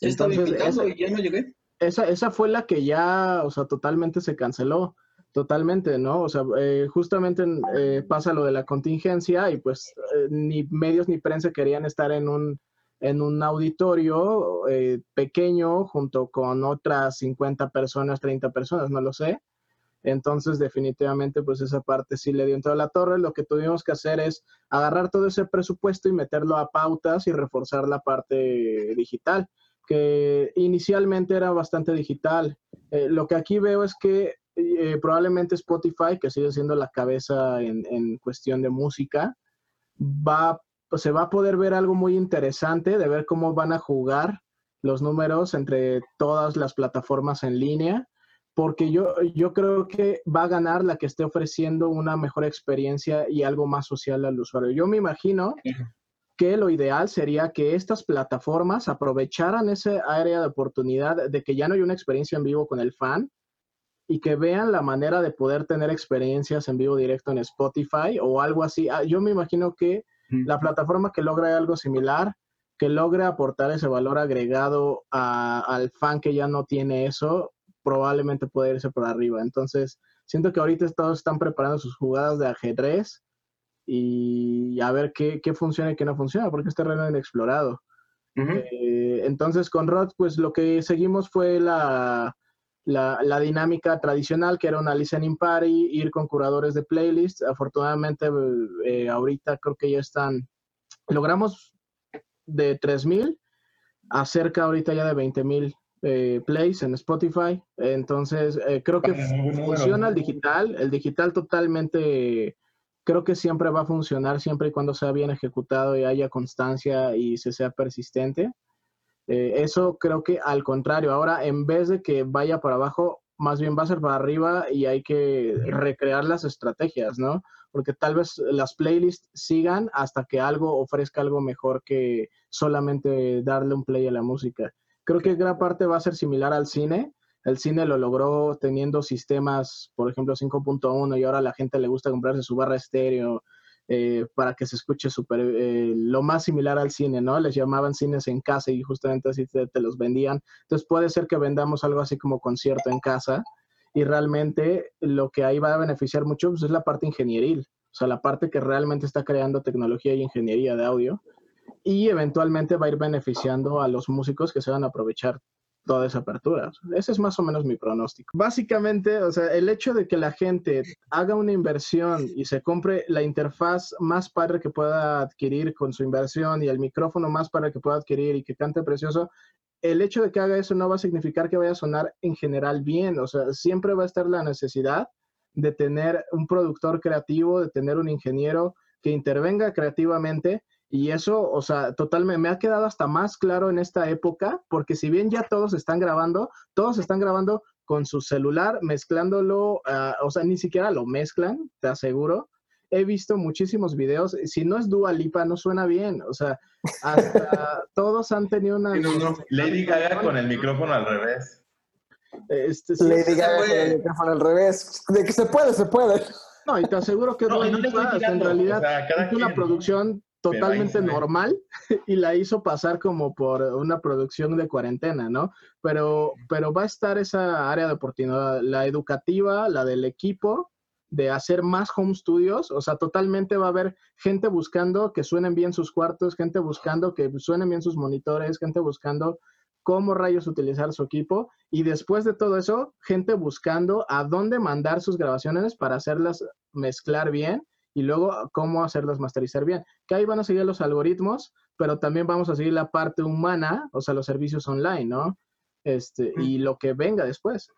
Entonces, esa, ya no llegué. Esa, esa fue la que ya, o sea, totalmente se canceló. Totalmente, ¿no? O sea, eh, justamente eh, pasa lo de la contingencia y pues eh, ni medios ni prensa querían estar en un, en un auditorio pequeño junto con otras 50 personas, 30 personas, no lo sé. Entonces, definitivamente, pues esa parte sí le dio en toda la torre. Lo que tuvimos que hacer es agarrar todo ese presupuesto y meterlo a pautas y reforzar la parte digital, que inicialmente era bastante digital. Eh, lo que aquí veo es que eh, probablemente Spotify, que sigue siendo la cabeza en, en cuestión de música, va, se va a poder ver algo muy interesante de ver cómo van a jugar los números entre todas las plataformas en línea porque yo, yo creo que va a ganar la que esté ofreciendo una mejor experiencia y algo más social al usuario. Yo me imagino que lo ideal sería que estas plataformas aprovecharan ese área de oportunidad de que ya no hay una experiencia en vivo con el fan y que vean la manera de poder tener experiencias en vivo directo en Spotify o algo así. Ah, yo me imagino que la plataforma que logra algo similar, que logre aportar ese valor agregado al fan que ya no tiene eso, probablemente puede irse por arriba. Entonces, siento que ahorita todos están preparando sus jugadas de ajedrez y a ver qué, funciona y qué no funciona, porque es terreno inexplorado. Eh, entonces, con Rod, pues lo que seguimos fue la, la, dinámica tradicional, que era una listening party, ir con curadores de playlists. Afortunadamente, eh, ahorita creo que ya están, logramos de 3.000 a cerca ahorita ya de 20.000 eh, plays en Spotify. Entonces, eh, creo que funciona el digital. El digital totalmente, creo que siempre va a funcionar siempre y cuando sea bien ejecutado y haya constancia y se sea persistente. Eh, eso creo que al contrario, ahora en vez de que vaya para abajo, más bien va a ser para arriba y hay que recrear las estrategias, ¿no? Porque tal vez las playlists sigan hasta que algo ofrezca algo mejor que solamente darle un play a la música. Creo que gran parte va a ser similar al cine. El cine lo logró teniendo sistemas, por ejemplo, 5.1 y ahora a la gente le gusta comprarse su barra estéreo eh, para que se escuche super, eh, lo más similar al cine, ¿no? Les llamaban cines en casa y justamente así te, los vendían. Entonces puede ser que vendamos algo así como concierto en casa y realmente lo que ahí va a beneficiar mucho pues, es la parte ingenieril, o sea, la parte que realmente está creando tecnología y ingeniería de audio y eventualmente va a ir beneficiando a los músicos que se van a aprovechar toda esa apertura. Ese es más o menos mi pronóstico. Básicamente, o sea, el hecho de que la gente haga una inversión y se compre la interfaz más padre que pueda adquirir con su inversión y el micrófono más padre que pueda adquirir y que cante precioso, el hecho de que haga eso no va a significar que vaya a sonar en general bien. O sea, siempre va a estar la necesidad de tener un productor creativo, de tener un ingeniero que intervenga creativamente y eso, o sea, totalmente me ha quedado hasta más claro en esta época, porque si bien ya todos están grabando, todos están grabando con su celular, mezclándolo, ah, o sea, ni siquiera lo mezclan, te aseguro. He visto muchísimos videos, si no es Dua Lipa, no suena bien, o sea, hasta (laughs) todos han tenido una... Lady Gaga con el micrófono al revés. Este, Lady Gaga con el micrófono al revés. De que se puede, se puede. No, y te aseguro que Dua Lipa, en realidad, es una producción totalmente normal (laughs) y la hizo pasar como por una producción de cuarentena, ¿no? Pero, pero va a estar esa área de oportunidad, la educativa, la del equipo, de hacer más home studios, o sea, totalmente va a haber gente buscando que suenen bien sus cuartos, gente buscando que suenen bien sus monitores, gente buscando cómo rayos utilizar su equipo y después de todo eso, gente buscando a dónde mandar sus grabaciones para hacerlas mezclar bien y luego cómo hacerlas masterizar bien. Que ahí van a seguir los algoritmos, pero también vamos a seguir la parte humana, o sea, los servicios online, ¿no? Este, y lo que venga después.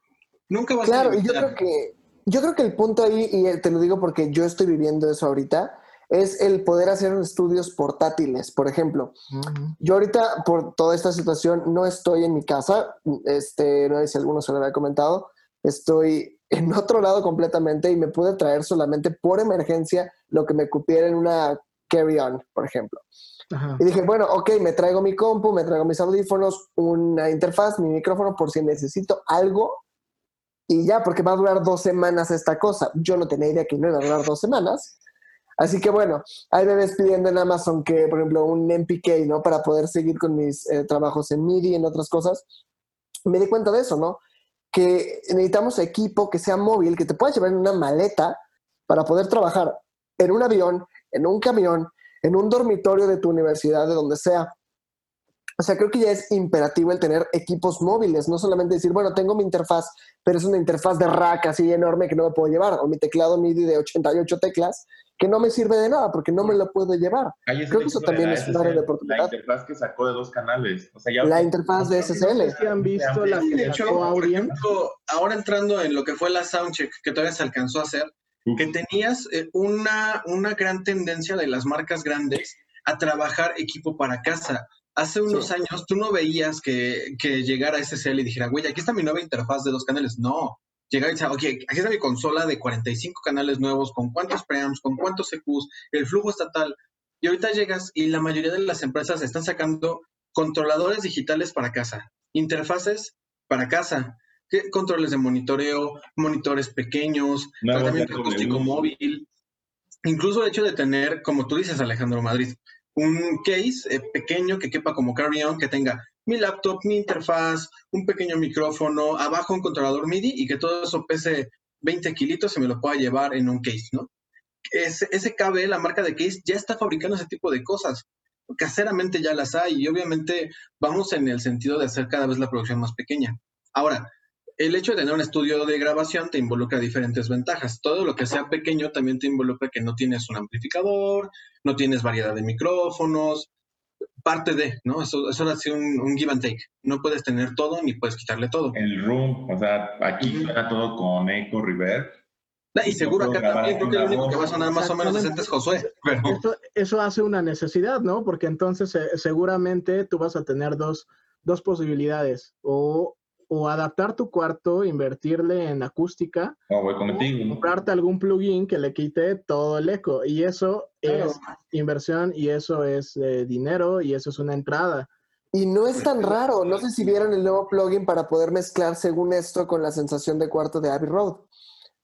Nunca va a Claro, y yo creo que yo creo que el punto ahí, y te lo digo porque yo estoy viviendo eso ahorita, es el poder hacer estudios portátiles, por ejemplo. Yo ahorita, por toda esta situación, no estoy en mi casa, este, no sé si alguno se lo había comentado, estoy en otro lado completamente y me pude traer solamente por emergencia lo que me cupiera en una carry-on, por ejemplo. Y dije, bueno, ok, me traigo mi compu, me traigo mis audífonos, una interfaz, mi micrófono por si necesito algo y ya, porque va a durar dos semanas esta cosa. Yo no tenía idea que no iba a durar dos semanas. Así que bueno, hay bebés pidiendo en Amazon que, por ejemplo, un MPK, ¿no? Para poder seguir con mis eh, trabajos en MIDI y en otras cosas. Me di cuenta de eso, ¿no? Que necesitamos equipo que sea móvil, que te puedas llevar en una maleta para poder trabajar en un avión, en un camión, en un dormitorio de tu universidad, de donde sea. O sea, creo que ya es imperativo el tener equipos móviles, no solamente decir, bueno, tengo mi interfaz, pero es una interfaz de rack así enorme que no me puedo llevar, o mi teclado MIDI de 88 teclas que no me sirve de nada porque no me lo puedo llevar. Creo que eso también es un área de oportunidad. La interfaz que sacó de dos canales. O sea, ya la interfaz de SSL. ¿Sí han visto la que hecho, ahora entrando en lo que fue la Soundcheck, que todavía se alcanzó a hacer, que tenías eh, una, una gran tendencia de las marcas grandes a trabajar equipo para casa. Hace unos años tú no veías que, que llegara SSL y dijera, güey, aquí está mi nueva interfaz de dos canales. No, llegaba y decía, ok, aquí está mi consola de 45 canales nuevos, con cuántos preamps, con cuántos EQs, el flujo estatal. Y ahorita llegas y la mayoría de las empresas están sacando controladores digitales para casa, interfaces para casa, controles de monitoreo, monitores pequeños, tratamiento acústico móvil. Incluso el hecho de tener, como tú dices, Alejandro Madrid, un case eh, pequeño que quepa como carry-on, que tenga mi laptop, mi interfaz, un pequeño micrófono, abajo un controlador MIDI y que todo eso pese 20 kilitos y me lo pueda llevar en un case, ¿no? Ese, KB, la marca de case, ya está fabricando ese tipo de cosas. Caseramente ya las hay y obviamente vamos en el sentido de hacer cada vez la producción más pequeña. Ahora, el hecho de tener un estudio de grabación te involucra diferentes ventajas. Todo lo que sea pequeño también te involucra que no tienes un amplificador, no tienes variedad de micrófonos, parte de, ¿no? Eso, eso ha sido un, give and take. No puedes tener todo ni puedes quitarle todo. El room, o sea, aquí suena todo con eco reverb. Y seguro acá también creo que lo único que va a sonar más o menos decente es Josué. Eso, hace una necesidad, ¿no? Porque entonces eh, seguramente tú vas a tener dos, dos posibilidades. O o adaptar tu cuarto, invertirle en acústica, no, voy contigo. comprarte algún plugin que le quite todo el eco. Y eso es inversión y eso es eh, dinero y eso es una entrada. Y no es tan raro. No sé si vieron el nuevo plugin para poder mezclar según esto con la sensación de cuarto de Abbey Road.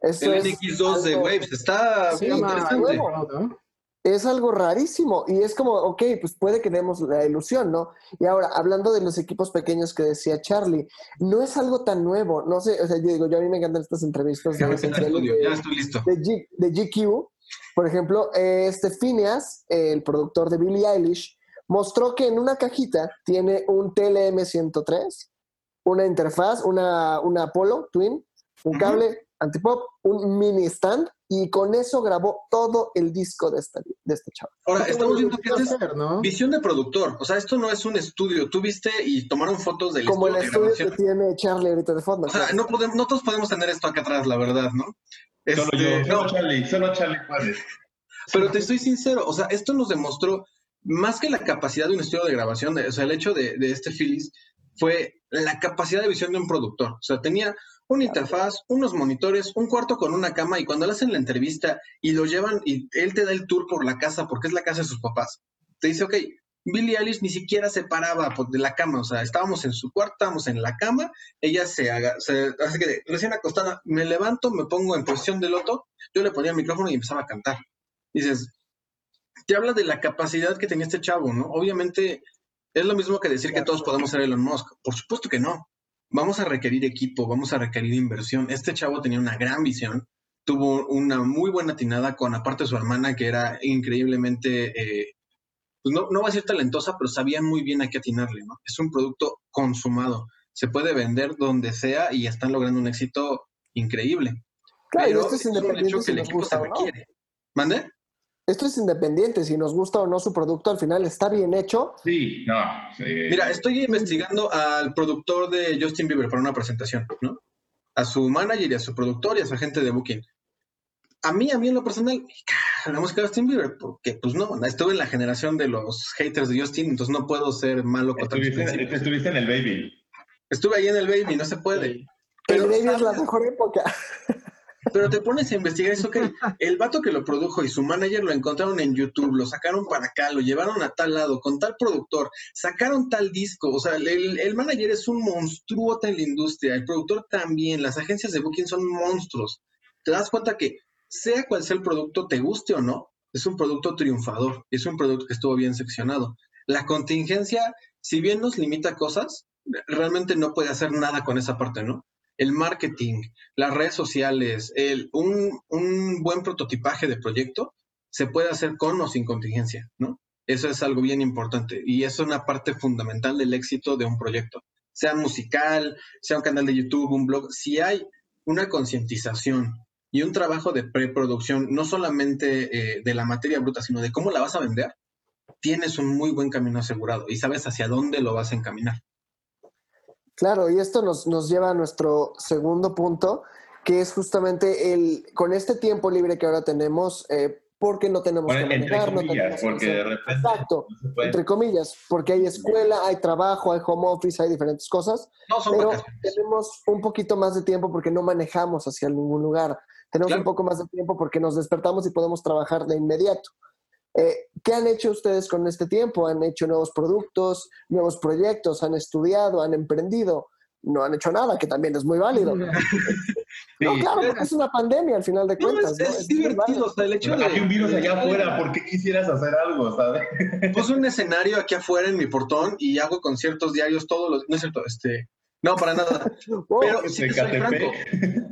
el NX2 de Waves está sí, interesante. ¿no? Es algo rarísimo y es como, ok, pues puede que demos la ilusión, ¿no? Y ahora, hablando de los equipos pequeños que decía Charlie, no es algo tan nuevo, no sé, o sea, yo digo, yo a mí me encantan estas entrevistas de, ya estoy listo. de, GQ, por ejemplo, este Phineas, el productor de Billie Eilish, mostró que en una cajita tiene un TLM103, una interfaz, una, una Apollo Twin, un cable antipop, un mini stand y con eso grabó todo el disco de, esta, de este chavo. Ahora, estamos viendo que es visión de productor. O sea, esto no es un estudio. Tú viste y tomaron fotos del Como el estudio que tiene Charlie ahorita de fondo. O sea, no, podemos, no todos podemos tener esto acá atrás, la verdad, ¿no? solo yo, este, solo Charlie, solo Charlie puede. Pero te estoy sincero, o sea, esto nos demostró más que la capacidad de un estudio de grabación, o sea, el hecho de, de este Phyllis fue la capacidad de visión de un productor. O sea, tenía una interfaz, unos monitores, un cuarto con una cama y cuando le hacen la entrevista y lo llevan y él te da el tour por la casa porque es la casa de sus papás, te dice, ok, Billie Eilish ni siquiera se paraba de la cama, o sea, estábamos en su cuarto, estábamos en la cama, ella se, haga, se hace que recién acostada, me levanto, me pongo en posición de loto, yo le ponía el micrófono y empezaba a cantar. Dices, te habla de la capacidad que tenía este chavo, ¿no? Obviamente es lo mismo que decir que todos podemos ser Elon Musk, por supuesto que no vamos a requerir equipo, vamos a requerir inversión. Este chavo tenía una gran visión, tuvo una muy buena atinada con aparte su hermana que era increíblemente, eh, pues no, no va a ser talentosa, pero sabía muy bien a qué atinarle, ¿no? Es un producto consumado, se puede vender donde sea y están logrando un éxito increíble. Claro, pero esto es, es un hecho que el equipo se requiere. ¿Mande? Esto es independiente, si nos gusta o no su producto, al final está bien hecho. Sí, no. Mira, estoy investigando al productor de Justin Bieber para una presentación, ¿no? A su manager y a su productor y a su agente de booking. A mí, a mí en lo personal, la música de Justin Bieber, porque pues no, estuve en la generación de los haters de Justin, entonces no puedo ser malo contra estuviste, estuviste en el Baby. Estuve ahí en el Baby, no se puede. Pero, el Baby es la mejor época. Pero te pones a investigar eso que el vato que lo produjo y su manager lo encontraron en YouTube, lo sacaron para acá, lo llevaron a tal lado, con tal productor, sacaron tal disco. O sea, el, el manager es un monstruo en la industria, el productor también, las agencias de booking son monstruos. Te das cuenta que sea cual sea el producto, te guste o no, es un producto triunfador, es un producto que estuvo bien seccionado. La contingencia, si bien nos limita cosas, realmente no puede hacer nada con esa parte, ¿no? El marketing, las redes sociales, el, un, buen prototipaje de proyecto se puede hacer con o sin contingencia, ¿no? Eso es algo bien importante y es una parte fundamental del éxito de un proyecto, sea musical, sea un canal de YouTube, un blog, si hay una concientización y un trabajo de preproducción, no solamente eh, de la materia bruta, sino de cómo la vas a vender, tienes un muy buen camino asegurado y sabes hacia dónde lo vas a encaminar. Claro, y esto nos, nos lleva a nuestro segundo punto, que es justamente el, con este tiempo libre que ahora tenemos, eh, porque no tenemos que manejar, no tenemos porque de repente Exacto, entre comillas, porque hay escuela, hay trabajo, hay home office, hay diferentes cosas, pero tenemos un poquito más de tiempo porque no manejamos hacia ningún lugar. Tenemos un poco más de tiempo porque nos despertamos y podemos trabajar de inmediato. Eh, ¿Qué han hecho ustedes con este tiempo? ¿Han hecho nuevos productos, nuevos proyectos? ¿Han estudiado? ¿Han emprendido? No han hecho nada, que también es muy válido. (laughs) No, claro, porque es una pandemia al final de cuentas. es, divertido, o sea, el hecho de... Hay un virus allá afuera, ¿por qué quisieras hacer algo, sabes? (laughs) Puse un escenario aquí afuera en mi portón y hago conciertos diarios todos los... No es cierto, este... No, para nada. (laughs) Pero sí que soy franco.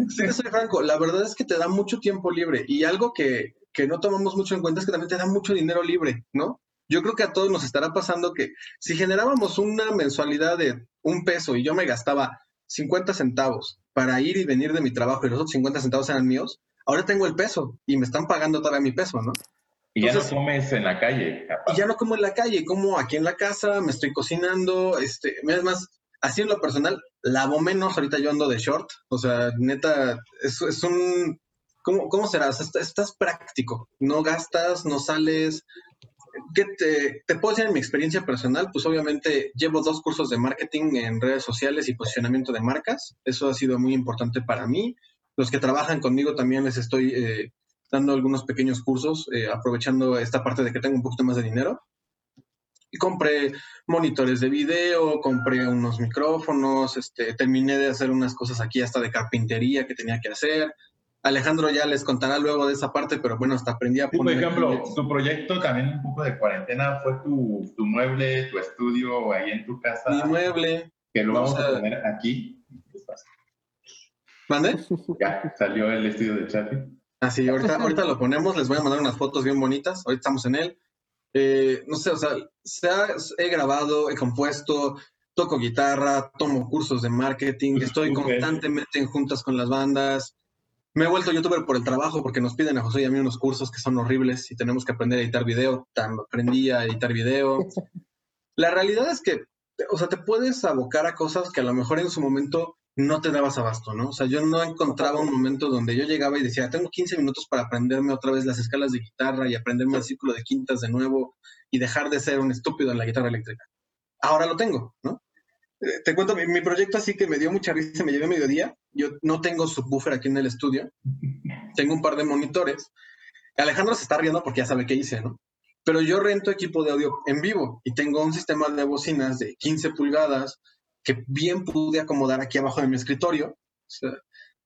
Sí que soy franco. La verdad es que te da mucho tiempo libre y algo que, que no tomamos mucho en cuenta es que también te da mucho dinero libre, ¿no? Yo creo que a todos nos estará pasando que si generábamos una mensualidad de un peso y yo me gastaba 50 centavos para ir y venir de mi trabajo y los otros 50 centavos eran míos, ahora tengo el peso y me están pagando todavía mi peso, ¿no? Y ya no comes en la calle. Y ya no como en la calle, como aquí en la casa, me estoy cocinando, este, es más, así en lo personal, lavo menos, ahorita yo ando de short, o sea, neta, es, es un, ¿cómo, cómo será? estás, práctico, no gastas, no sales. ¿Qué te, te puedo decir en mi experiencia personal? Pues obviamente llevo dos cursos de marketing en redes sociales y posicionamiento de marcas, eso ha sido muy importante para mí. Los que trabajan conmigo también les estoy eh, dando algunos pequeños cursos, eh, aprovechando esta parte de que tengo un poquito más de dinero. Y compré monitores de video, compré unos micrófonos, este, terminé de hacer unas cosas aquí hasta de carpintería que tenía que hacer. Alejandro ya les contará luego de esa parte, pero bueno, hasta aprendí a poner... por ejemplo, tu proyecto también un poco de cuarentena fue tu, tu mueble, tu estudio ahí en tu casa. Mi mueble. Que lo vamos a poner aquí. ¿Mande? Ya, salió el estudio de Chapi. Ah, sí, ahorita, ahorita lo ponemos, les voy a mandar unas fotos bien bonitas, ahorita estamos en él. Eh, no sé, o sea, he grabado, he compuesto, toco guitarra, tomo cursos de marketing, estoy constantemente en juntas con las bandas. Me he vuelto youtuber por el trabajo porque nos piden a José y a mí unos cursos que son horribles y tenemos que aprender a editar video. Aprendí a editar video. (laughs) La realidad es que, o sea, te puedes abocar a cosas que a lo mejor en su momento no te dabas abasto, ¿no? O sea, yo no encontraba un momento donde yo llegaba y decía, tengo 15 minutos para aprenderme otra vez las escalas de guitarra y aprenderme el círculo de quintas de nuevo y dejar de ser un estúpido en la guitarra eléctrica. Ahora lo tengo, ¿no? Eh, te cuento, mi, proyecto así que me dio mucha risa, me llevé a mediodía. Yo no tengo subwoofer aquí en el estudio. Tengo un par de monitores. Alejandro se está riendo porque ya sabe qué hice, ¿no? Pero yo rento equipo de audio en vivo y tengo un sistema de bocinas de 15 pulgadas, que bien pude acomodar aquí abajo de mi escritorio.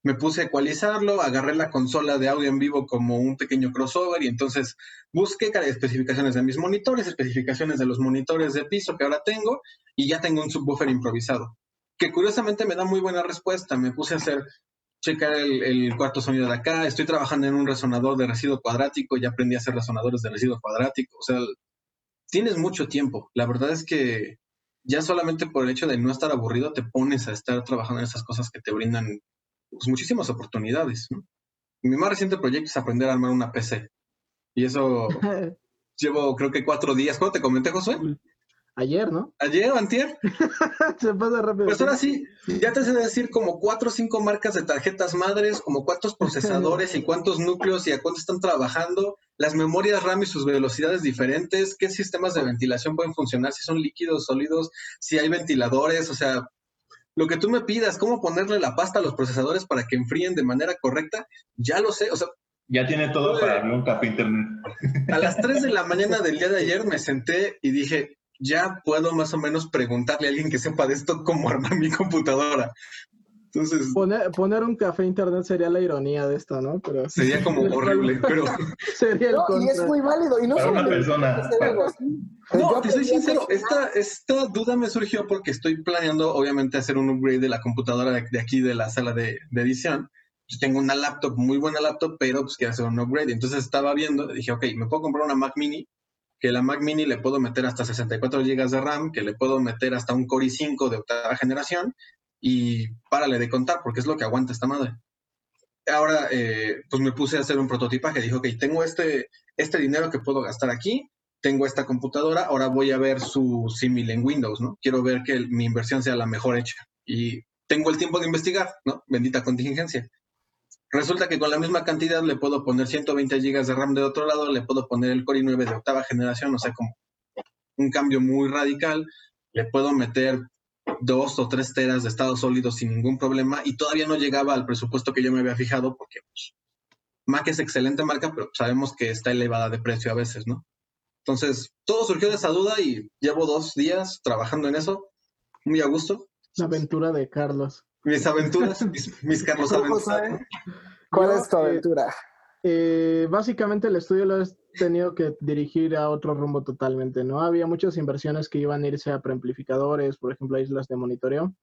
Me puse a ecualizarlo, agarré la consola de audio en vivo como un pequeño crossover y entonces busqué especificaciones de mis monitores, especificaciones de los monitores de piso que ahora tengo y ya tengo un subwoofer improvisado, que curiosamente me da muy buena respuesta. Me puse a hacer, checar el, cuarto sonido de acá, estoy trabajando en un resonador de residuo cuadrático, ya aprendí a hacer resonadores de residuo cuadrático, o sea, tienes mucho tiempo. La verdad es que ya solamente por el hecho de no estar aburrido te pones a estar trabajando en esas cosas que te brindan pues, muchísimas oportunidades. Mi más reciente proyecto es aprender a armar una PC. Y eso (laughs) llevo creo que cuatro días. ¿Cómo te comenté, Josué? Ayer, ¿no? Ayer o antier. (laughs) Se pasa rápido. Pues ahora sí, ya te sé decir como cuatro o cinco marcas de tarjetas madres, como cuántos procesadores y cuántos núcleos y a cuánto están trabajando las memorias RAM y sus velocidades diferentes, qué sistemas de ventilación pueden funcionar, si son líquidos, sólidos, si hay ventiladores, o sea, lo que tú me pidas, cómo ponerle la pasta a los procesadores para que enfríen de manera correcta, ya lo sé, o sea... Ya tiene todo para abrir un café internet. A las 3 de la mañana del día de (laughs) ayer me senté y dije, ya puedo más o menos preguntarle a alguien que sepa de esto cómo armar mi computadora. Entonces, poner, un café internet sería la ironía de esto, ¿no? Pero sería como (laughs) horrible, pero sería el no, y es muy válido y no para una persona. No, te soy sincero, esta, esta duda me surgió porque estoy planeando, obviamente, hacer un upgrade de la computadora de, aquí de la sala de, edición. Yo tengo una laptop, muy buena laptop, pero pues quiero hacer un upgrade. Entonces estaba viendo, dije, ok, me puedo comprar una Mac Mini, que la Mac Mini le puedo meter hasta 64 GB de RAM, que le puedo meter hasta un Core i5 de octava generación, y párale de contar, porque es lo que aguanta esta madre. Ahora, eh, pues me puse a hacer un prototipaje. Dijo, ok, tengo este, este dinero que puedo gastar aquí, tengo esta computadora, ahora voy a ver su símil en Windows, ¿no? Quiero ver que mi inversión sea la mejor hecha. Y tengo el tiempo de investigar, ¿no? Bendita contingencia. Resulta que con la misma cantidad le puedo poner 120 GB de RAM de otro lado, le puedo poner el Core i9 de octava generación, o sea, como un cambio muy radical. Le puedo meter dos o tres teras de estado sólido sin ningún problema y todavía no llegaba al presupuesto que yo me había fijado porque pues, Mac es excelente marca, pero sabemos que está elevada de precio a veces, ¿no? Entonces, todo surgió de esa duda y llevo dos días trabajando en eso, muy a gusto. La aventura de Carlos. Mis aventuras, (laughs) mis, Carlos aventuras. ¿Cuál es tu aventura? Eh, básicamente el estudio lo he tenido que dirigir a otro rumbo totalmente, ¿no? Había muchas inversiones que iban a irse a preamplificadores, por ejemplo, a islas de monitoreo,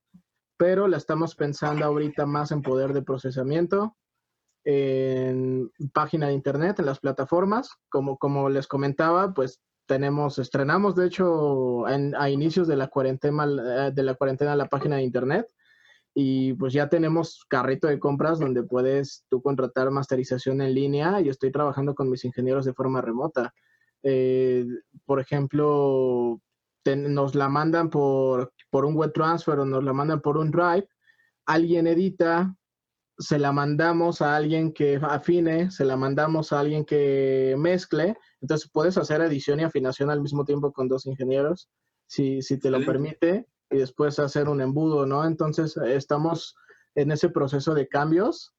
pero la estamos pensando ahorita más en poder de procesamiento, en página de internet, en las plataformas. Como, como les comentaba, pues tenemos, estrenamos de hecho a inicios de la cuarentena, de la cuarentena la página de internet y pues ya tenemos carrito de compras donde puedes tú contratar masterización en línea y estoy trabajando con mis ingenieros de forma remota. Eh, por ejemplo, nos la mandan por, por un web transfer o nos la mandan por un drive, alguien edita, se la mandamos a alguien que afine, se la mandamos a alguien que mezcle, entonces puedes hacer edición y afinación al mismo tiempo con dos ingenieros, si, si te lo permite y después hacer un embudo, ¿no? Entonces estamos en ese proceso de cambios.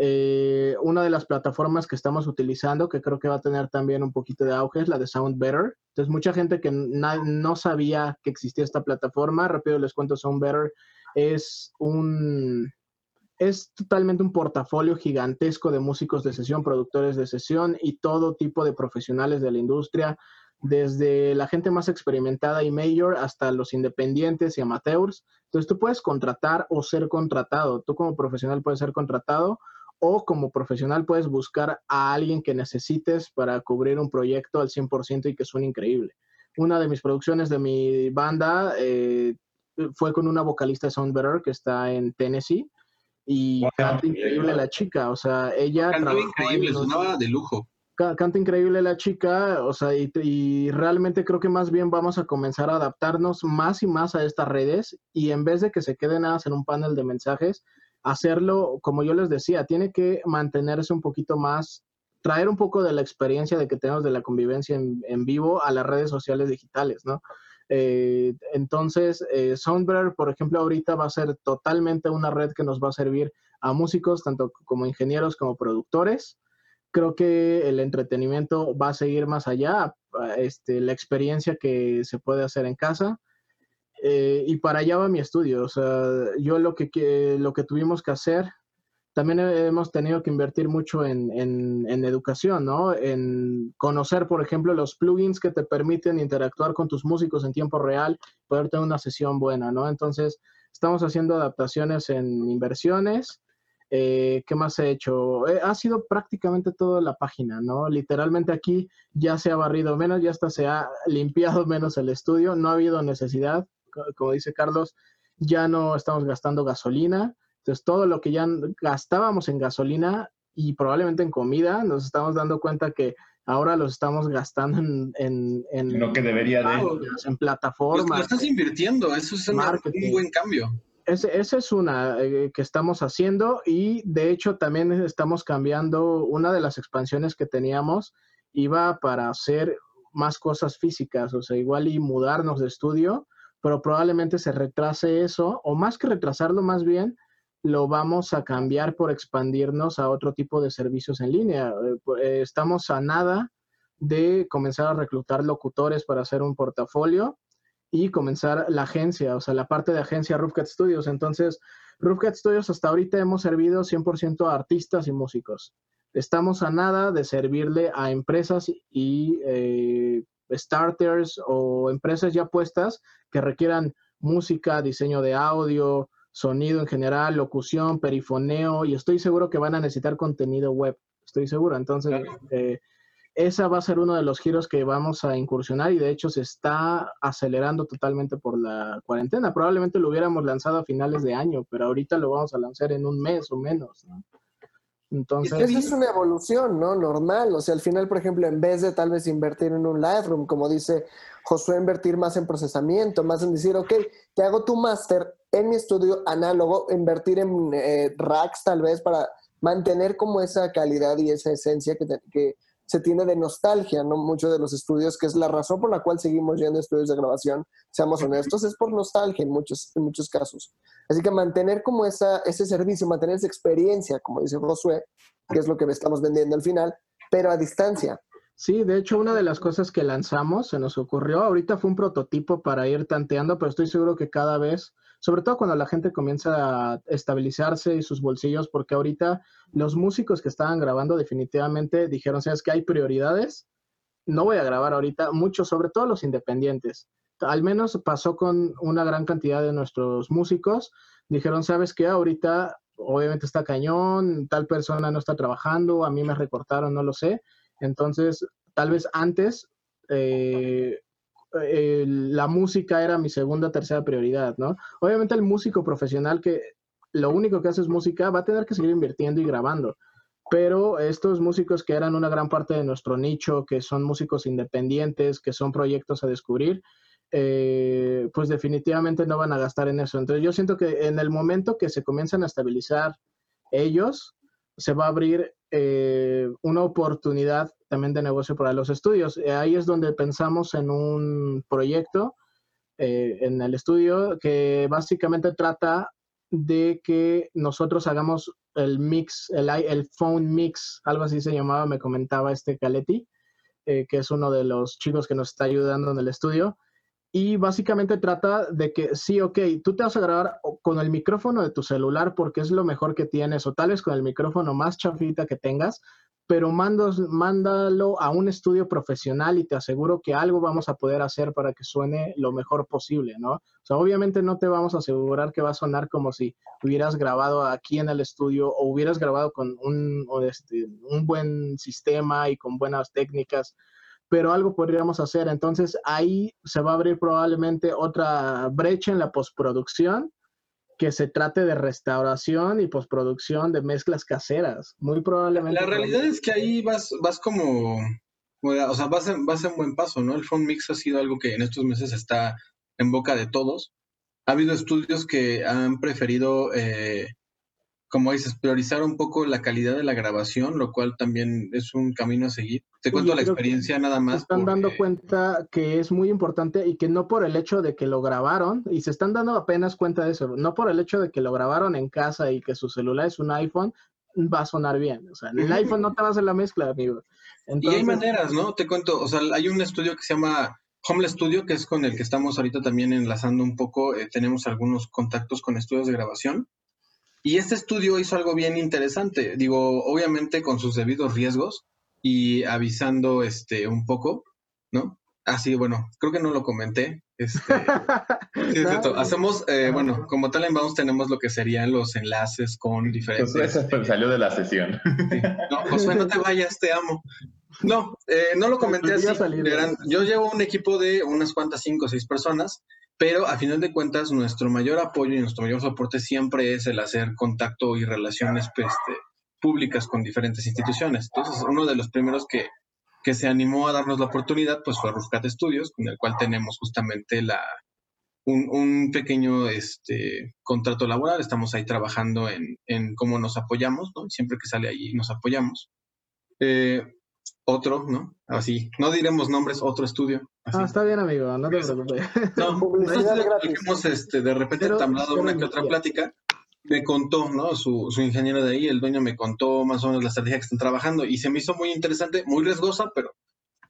Eh, una de las plataformas que estamos utilizando, que creo que va a tener también un poquito de auge, es la de Sound Better. Entonces, mucha gente que no sabía que existía esta plataforma, rápido les cuento, Sound Better es un, es totalmente un portafolio gigantesco de músicos de sesión, productores de sesión y todo tipo de profesionales de la industria, desde la gente más experimentada y mayor hasta los independientes y amateurs. Entonces tú puedes contratar o ser contratado. Tú como profesional puedes ser contratado o como profesional puedes buscar a alguien que necesites para cubrir un proyecto al 100% y que suene increíble. Una de mis producciones de mi banda eh, fue con una vocalista de Sound Better que está en Tennessee y canta increíble la chica, o sea, ella... Cantó increíble, sonaba de lujo canta increíble la chica, o sea, y, realmente creo que más bien vamos a comenzar a adaptarnos más y más a estas redes y en vez de que se queden nada en un panel de mensajes, hacerlo, como yo les decía, tiene que mantenerse un poquito más, traer un poco de la experiencia de que tenemos de la convivencia en, vivo a las redes sociales digitales, ¿no? Eh, entonces, eh, por ejemplo, ahorita va a ser totalmente una red que nos va a servir a músicos, tanto como ingenieros como productores creo que el entretenimiento va a seguir más allá, este, la experiencia que se puede hacer en casa. Eh, y para allá va mi estudio. O sea, yo lo que, lo que tuvimos que hacer, también hemos tenido que invertir mucho en, en, educación, ¿no? En conocer, por ejemplo, los plugins que te permiten interactuar con tus músicos en tiempo real, poder tener una sesión buena, ¿no? Entonces, estamos haciendo adaptaciones en inversiones eh, ¿Qué más he hecho? Eh, ha sido prácticamente toda la página, ¿no? Literalmente aquí ya se ha barrido menos, ya hasta se ha limpiado (laughs) menos el estudio, no ha habido necesidad, como dice Carlos, ya no estamos gastando gasolina, entonces todo lo que ya gastábamos en gasolina y probablemente en comida, nos estamos dando cuenta que ahora los estamos gastando en, en, lo que debería de en plataformas. Pues lo estás invirtiendo, eso es un buen cambio esa es una eh, que estamos haciendo y de hecho también estamos cambiando una de las expansiones que teníamos iba para hacer más cosas físicas, o sea, igual y mudarnos de estudio, pero probablemente se retrase eso, o más que retrasarlo, más bien lo vamos a cambiar por expandirnos a otro tipo de servicios en línea. Eh, eh, estamos a nada de comenzar a reclutar locutores para hacer un portafolio y comenzar la agencia, o sea, la parte de agencia Roofcat Studios. Entonces, Roofcat Studios hasta ahorita hemos servido 100% a artistas y músicos. Estamos a nada de servirle a empresas y eh, starters o empresas ya puestas que requieran música, diseño de audio, sonido en general, locución, perifoneo, y estoy seguro que van a necesitar contenido web. Estoy seguro. Entonces, eh, esa va a ser uno de los giros que vamos a incursionar y de hecho se está acelerando totalmente por la cuarentena. Probablemente lo hubiéramos lanzado a finales de año, pero ahorita lo vamos a lanzar en un mes o menos. Entonces, Esa es una evolución, ¿no? Normal. O sea, al final, por ejemplo, en vez de tal vez invertir en un Lightroom, como dice Josué, invertir más en procesamiento, más en decir, ok, te hago tu máster en mi estudio análogo, invertir en eh, racks tal vez para mantener como esa calidad y esa esencia que, que se tiene de nostalgia, ¿no? Muchos de los estudios, que es la razón por la cual seguimos yendo a estudios de grabación, seamos honestos, es por nostalgia en muchos, en muchos casos. Así que mantener como esa, ese servicio, mantener esa experiencia, como dice Josué, que es lo que estamos vendiendo al final, pero a distancia. Sí, de hecho, una de las cosas que lanzamos, se nos ocurrió, ahorita fue un prototipo para ir tanteando, pero estoy seguro que cada vez sobre todo cuando la gente comienza a estabilizarse y sus bolsillos, porque ahorita los músicos que estaban grabando definitivamente dijeron, sabes que hay prioridades, no voy a grabar ahorita, muchos, sobre todo los independientes. Al menos pasó con una gran cantidad de nuestros músicos, dijeron, sabes que ahorita obviamente está cañón, tal persona no está trabajando, a mí me recortaron, no lo sé. Entonces, tal vez antes eh, eh, la música era mi segunda tercera prioridad, ¿no? Obviamente el músico profesional que lo único que hace es música va a tener que seguir invirtiendo y grabando, pero estos músicos que eran una gran parte de nuestro nicho, que son músicos independientes, que son proyectos a descubrir, eh, pues definitivamente no van a gastar en eso. Entonces yo siento que en el momento que se comienzan a estabilizar ellos, se va a abrir eh, una oportunidad también de negocio para los estudios. Eh, ahí es donde pensamos en un proyecto eh, en el estudio que básicamente trata de que nosotros hagamos el mix, el, el phone mix, algo así se llamaba, me comentaba este Caletti, que es uno de los chicos que nos está ayudando en el estudio y básicamente trata de que sí, ok, tú te vas a grabar con el micrófono de tu celular porque es lo mejor que tienes, o tal vez con el micrófono más chafita que tengas, pero mandos, mándalo a un estudio profesional y te aseguro que algo vamos a poder hacer para que suene lo mejor posible, ¿no? O sea, obviamente no te vamos a asegurar que va a sonar como si hubieras grabado aquí en el estudio o hubieras grabado con un, este, un buen sistema y con buenas técnicas pero algo podríamos hacer. Entonces ahí se va a abrir probablemente otra brecha en la postproducción que se trate de restauración y postproducción de mezclas caseras. Muy probablemente. La realidad es que ahí vas, vas como, o sea, vas en, vas en buen paso, ¿no? El phone mix ha sido algo que en estos meses está en boca de todos. Ha habido estudios que han preferido eh, como dices, priorizar un poco la calidad de la grabación, lo cual también es un camino a seguir. Te cuento la experiencia nada más. Se están dando cuenta que es muy importante y que no por el hecho de que lo grabaron, y se están dando apenas cuenta de eso, no por el hecho de que lo grabaron en casa y que su celular es un iPhone, va a sonar bien. O sea, en el iPhone no te va a hacer la mezcla, amigo. Y hay maneras, ¿no? Te cuento, o sea, hay un estudio que se llama Home Studio, que es con el que estamos ahorita también enlazando un poco. Eh, tenemos algunos contactos con estudios de grabación y este estudio hizo algo bien interesante, digo, obviamente con sus debidos riesgos y avisando este un poco, ¿no? Así, ah, bueno, creo que no lo comenté. Este, (laughs) sí, Hacemos, eh, bueno, como tal en Bounce tenemos lo que serían los enlaces con diferentes. Josué salió de la sesión. No, Josué, no te vayas, te amo. No, eh, no lo comenté así. yo llevo un equipo de unas cuantas, cinco o seis personas pero a final de cuentas, nuestro mayor apoyo y nuestro mayor soporte siempre es el hacer contacto y relaciones pues, este, públicas con diferentes instituciones. Entonces, uno de los primeros que, que se animó a darnos la oportunidad pues, fue Rufcat Studios, con el cual tenemos justamente la, un, un, pequeño este, contrato laboral. Estamos ahí trabajando en, en cómo nos apoyamos, ¿no? Siempre que sale ahí nos apoyamos. Eh, otro, ¿no? Así, no diremos nombres, otro estudio. Ah, está bien, amigo, no te preocupes. No, (laughs) publicidad gratis. este, de repente hablado una que otra plática, me contó, ¿no? Su, su, ingeniero de ahí, el dueño me contó más o menos la estrategia que están trabajando y se me hizo muy interesante, muy riesgosa, pero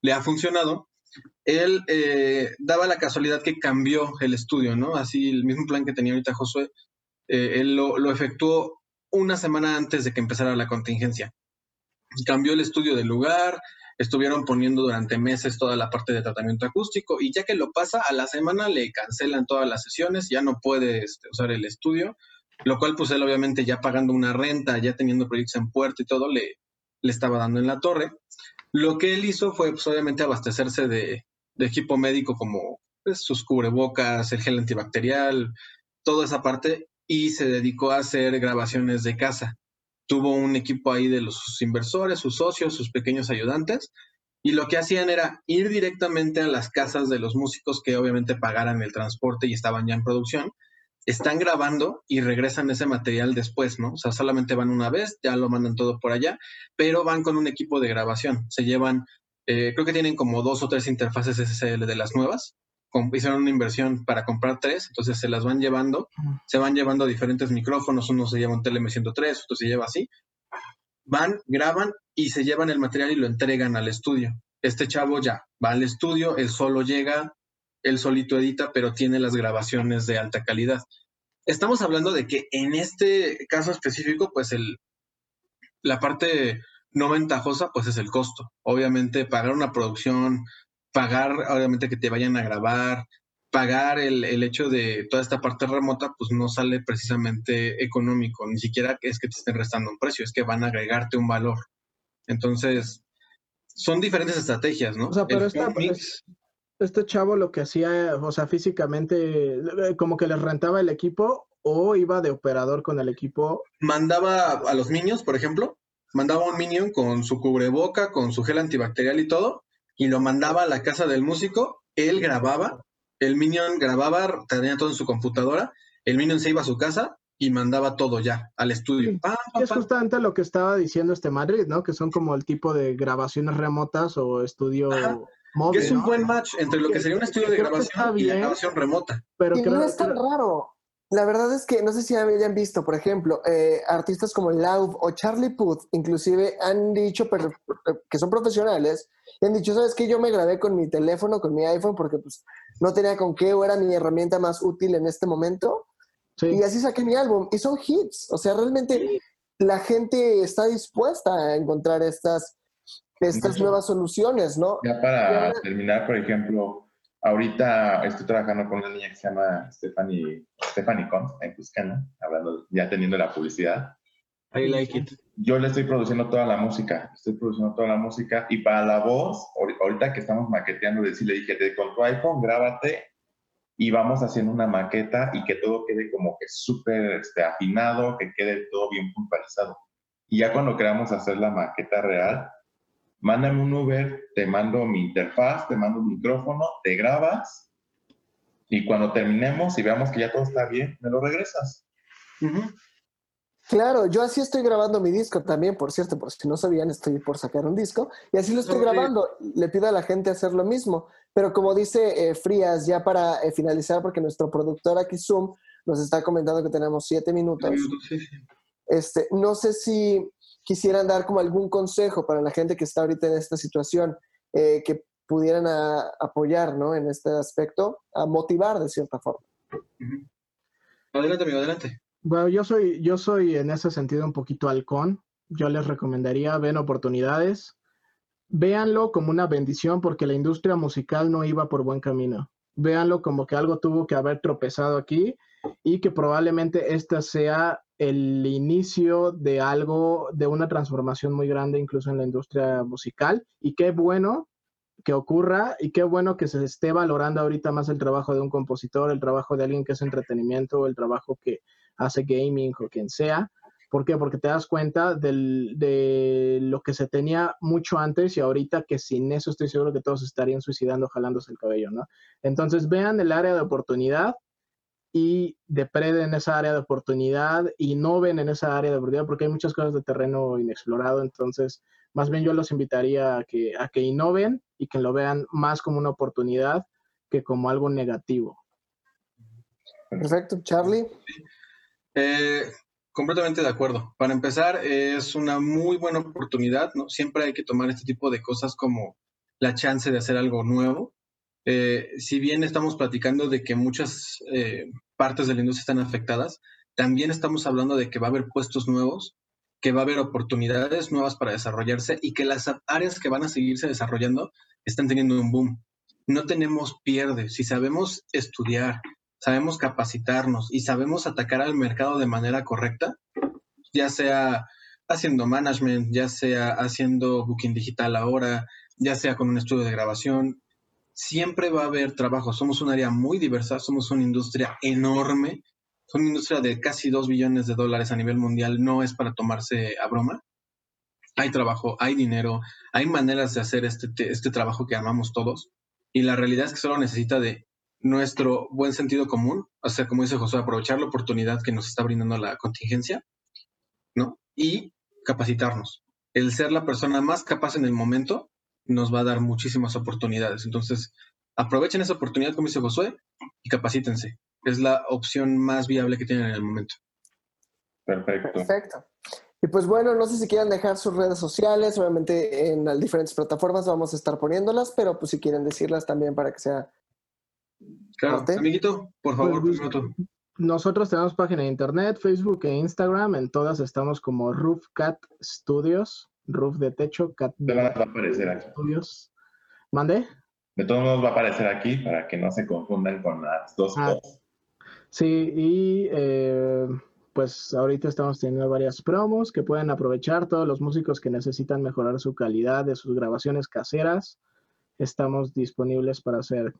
le ha funcionado. Él eh, daba la casualidad que cambió el estudio, ¿no? Así, el mismo plan que tenía ahorita Josué, eh, él lo, lo efectuó una semana antes de que empezara la contingencia. Cambió el estudio del lugar, estuvieron poniendo durante meses toda la parte de tratamiento acústico y ya que lo pasa a la semana le cancelan todas las sesiones, ya no puede este, usar el estudio, lo cual pues él obviamente ya pagando una renta, ya teniendo proyectos en puerto y todo, le, le estaba dando en la torre. Lo que él hizo fue pues, obviamente abastecerse de, equipo médico como pues, sus cubrebocas, el gel antibacterial, toda esa parte y se dedicó a hacer grabaciones de casa. Tuvo un equipo ahí de los, inversores, sus socios, sus pequeños ayudantes, y lo que hacían era ir directamente a las casas de los músicos que obviamente pagaran el transporte y estaban ya en producción. Están grabando y regresan ese material después, ¿no? O sea, solamente van una vez, ya lo mandan todo por allá, pero van con un equipo de grabación. Se llevan, eh, creo que tienen como dos o tres interfaces SSL de las nuevas, hicieron una inversión para comprar tres, entonces se las van llevando, se van llevando diferentes micrófonos, uno se lleva un TLM103, otro se lleva así, van, graban y se llevan el material y lo entregan al estudio. Este chavo ya va al estudio, él solo llega, él solito edita, pero tiene las grabaciones de alta calidad. Estamos hablando de que en este caso específico, pues el, la parte no ventajosa, pues es el costo. Obviamente pagar una producción, pagar, obviamente, que te vayan a grabar, pagar el, el, hecho de toda esta parte remota, pues no sale precisamente económico, ni siquiera es que te estén restando un precio, es que van a agregarte un valor. Entonces, son diferentes estrategias, ¿no? O sea, pero pues, este chavo lo que hacía, o sea, físicamente, eh, como que les rentaba el equipo o iba de operador con el equipo. Mandaba a los niños, por ejemplo, mandaba un minion con su cubreboca, con su gel antibacterial y todo, y lo mandaba a la casa del músico, él grababa, el Minion grababa, tenía todo en su computadora, el Minion se iba a su casa y mandaba todo ya al estudio. es justamente lo que estaba diciendo este Madrid, ¿no? Que son como el tipo de grabaciones remotas o estudio móvil. Que es un buen match entre lo que sería un estudio de grabación y la grabación remota. Pero no es tan raro. La verdad es que no sé si habían visto, por ejemplo, eh, artistas como Laub o Charlie Puth, inclusive han dicho pero, que son profesionales, y han dicho, ¿sabes qué? Yo me grabé con mi teléfono, con mi iPhone, porque pues no tenía con qué o era mi herramienta más útil en este momento. Y así saqué mi álbum. Y son hits. O sea, realmente la gente está dispuesta a encontrar estas, estas nuevas soluciones, ¿no? Ya para terminar, por ejemplo, Ahorita estoy trabajando con una niña que se llama Stephanie, Stephanie Con, en Cuscana, hablando, ya teniendo la publicidad. I like it. Yo le estoy produciendo toda la música, estoy produciendo toda la música y para la voz, ahorita que estamos maqueteando, le dije, con tu iPhone, grábate y vamos haciendo una maqueta y que todo quede como que súper este, afinado, que quede todo bien puntualizado. Y ya cuando queramos hacer la maqueta real, mándame un Uber, te mando mi interfaz, te mando un micrófono, te grabas y cuando terminemos y veamos que ya todo está bien, me lo regresas. Claro, yo así estoy grabando mi disco también, por cierto, por si no sabían, estoy por sacar un disco y así lo estoy grabando. Le pido a la gente hacer lo mismo, pero como dice eh, Frías, ya para eh, finalizar, porque nuestro productor aquí Zoom nos está comentando que tenemos siete minutos. Este, no sé si quisieran dar como algún consejo para la gente que está ahorita en esta situación, eh, que pudieran apoyar ¿no? en este aspecto, a motivar de cierta forma. Adelante, amigo, adelante. Bueno, yo soy, yo soy en ese sentido un poquito halcón. Yo les recomendaría, ven oportunidades, véanlo como una bendición porque la industria musical no iba por buen camino. Véanlo como que algo tuvo que haber tropezado aquí y que probablemente esta sea el inicio de algo, de una transformación muy grande incluso en la industria musical. Y qué bueno que ocurra y qué bueno que se esté valorando ahorita más el trabajo de un compositor, el trabajo de alguien que es entretenimiento, el trabajo que hace gaming o quien sea. ¿Por qué? Porque te das cuenta de lo que se tenía mucho antes y ahorita que sin eso estoy seguro que todos estarían suicidando, jalándose el cabello, ¿no? Entonces vean el área de oportunidad, y depreden esa área de oportunidad, innoven en esa área de oportunidad, porque hay muchas cosas de terreno inexplorado, entonces más bien yo los invitaría a que, a que innoven y que lo vean más como una oportunidad que como algo negativo. Perfecto, Charlie. Eh, completamente de acuerdo. Para empezar, es una muy buena oportunidad, ¿no? Siempre hay que tomar este tipo de cosas como la chance de hacer algo nuevo. Eh, si bien estamos platicando de que muchas eh, partes de la industria están afectadas, también estamos hablando de que va a haber puestos nuevos, que va a haber oportunidades nuevas para desarrollarse y que las áreas que van a seguirse desarrollando están teniendo un boom. No tenemos pierde. Si sabemos estudiar, sabemos capacitarnos y sabemos atacar al mercado de manera correcta, ya sea haciendo management, ya sea haciendo booking digital ahora, ya sea con un estudio de grabación, siempre va a haber trabajo. Somos un área muy diversa, somos una industria enorme, una industria de casi 2 billones de dólares a nivel mundial, no es para tomarse a broma. Hay trabajo, hay dinero, hay maneras de hacer este, este trabajo que amamos todos. Y la realidad es que solo necesita de nuestro buen sentido común, o sea, como dice José, aprovechar la oportunidad que nos está brindando la contingencia, ¿no? Y capacitarnos. El ser la persona más capaz en el momento nos va a dar muchísimas oportunidades. Entonces, aprovechen esa oportunidad, como dice Josué, y capacítense. Es la opción más viable que tienen en el momento. Perfecto. Perfecto. Y pues bueno, no sé si quieran dejar sus redes sociales, obviamente en las diferentes plataformas vamos a estar poniéndolas, pero pues si quieren decirlas también para que sea Claro, amiguito, por favor, pues, Nosotros tenemos página de internet, Facebook e Instagram. En todas estamos como Roof Cat Studios. Roof de techo, Cat de va a aparecer aquí. Studios. ¿Mande? De todos modos va a aparecer aquí para que no se confundan con las dos ah, cosas. Sí, y eh, pues ahorita estamos teniendo varias promos que pueden aprovechar todos los músicos que necesitan mejorar su calidad de sus grabaciones caseras. Estamos disponibles para hacer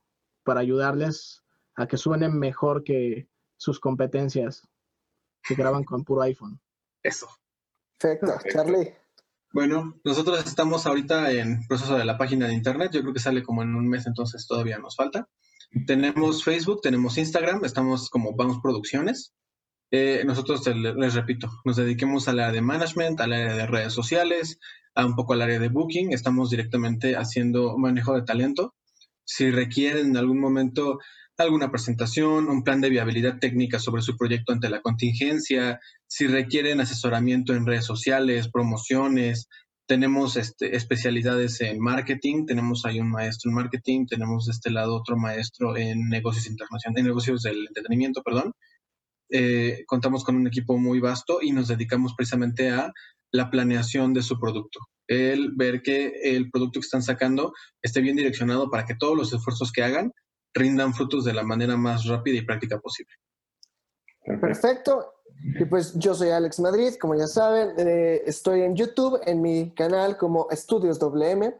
para ayudarles a que suenen mejor que sus competencias que graban con puro iPhone. Eso. Perfecto, Charlie. Bueno, nosotros estamos ahorita en proceso de la página de internet. Yo creo que sale como en un mes, entonces todavía nos falta. Tenemos Facebook, tenemos Instagram, estamos como Vamos Producciones. Eh, nosotros, les repito, nos dediquemos al área de management, al área de redes sociales, a un poco al área de booking. Estamos directamente haciendo manejo de talento si requieren en algún momento alguna presentación, un plan de viabilidad técnica sobre su proyecto ante la contingencia, si requieren asesoramiento en redes sociales, promociones, tenemos este, especialidades en marketing, tenemos ahí un maestro en marketing, tenemos de este lado otro maestro en negocios internacionales, en negocios del entretenimiento, perdón. Eh, contamos con un equipo muy vasto y nos dedicamos precisamente a la planeación de su producto. El ver que el producto que están sacando esté bien direccionado para que todos los esfuerzos que hagan rindan frutos de la manera más rápida y práctica posible. Perfecto. Y pues yo soy Alex Madrid, como ya saben, eh, estoy en YouTube, en mi canal como Estudios WM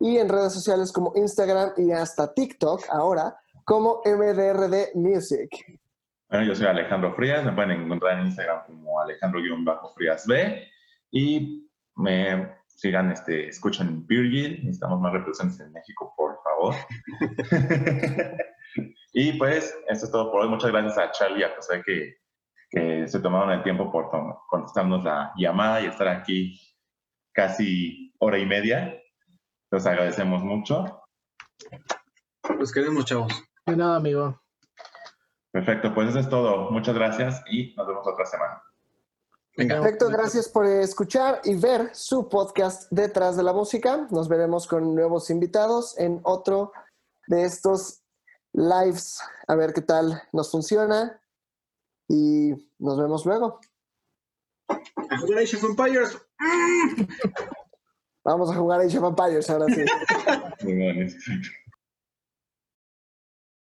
y en redes sociales como Instagram y hasta TikTok ahora como MDRD Music. Bueno, yo soy Alejandro Frías, me pueden encontrar en Instagram como Alejandro-Frías B y me sigan, este, escuchen Virgil, necesitamos más reproducciones en México, por favor. (laughs) y pues, eso es todo por hoy. Muchas gracias a Charlie y a José que, que se tomaron el tiempo por contestarnos la llamada y estar aquí casi hora y media. Los agradecemos mucho. Los queremos, chavos. De nada, amigo. Perfecto, pues eso es todo. Muchas gracias y nos vemos otra semana. Perfecto, gracias por escuchar y ver su podcast Detrás de la Música. Nos veremos con nuevos invitados en otro de estos lives. A ver qué tal nos funciona. Y nos vemos luego. Vamos a jugar Age of Empires ahora sí.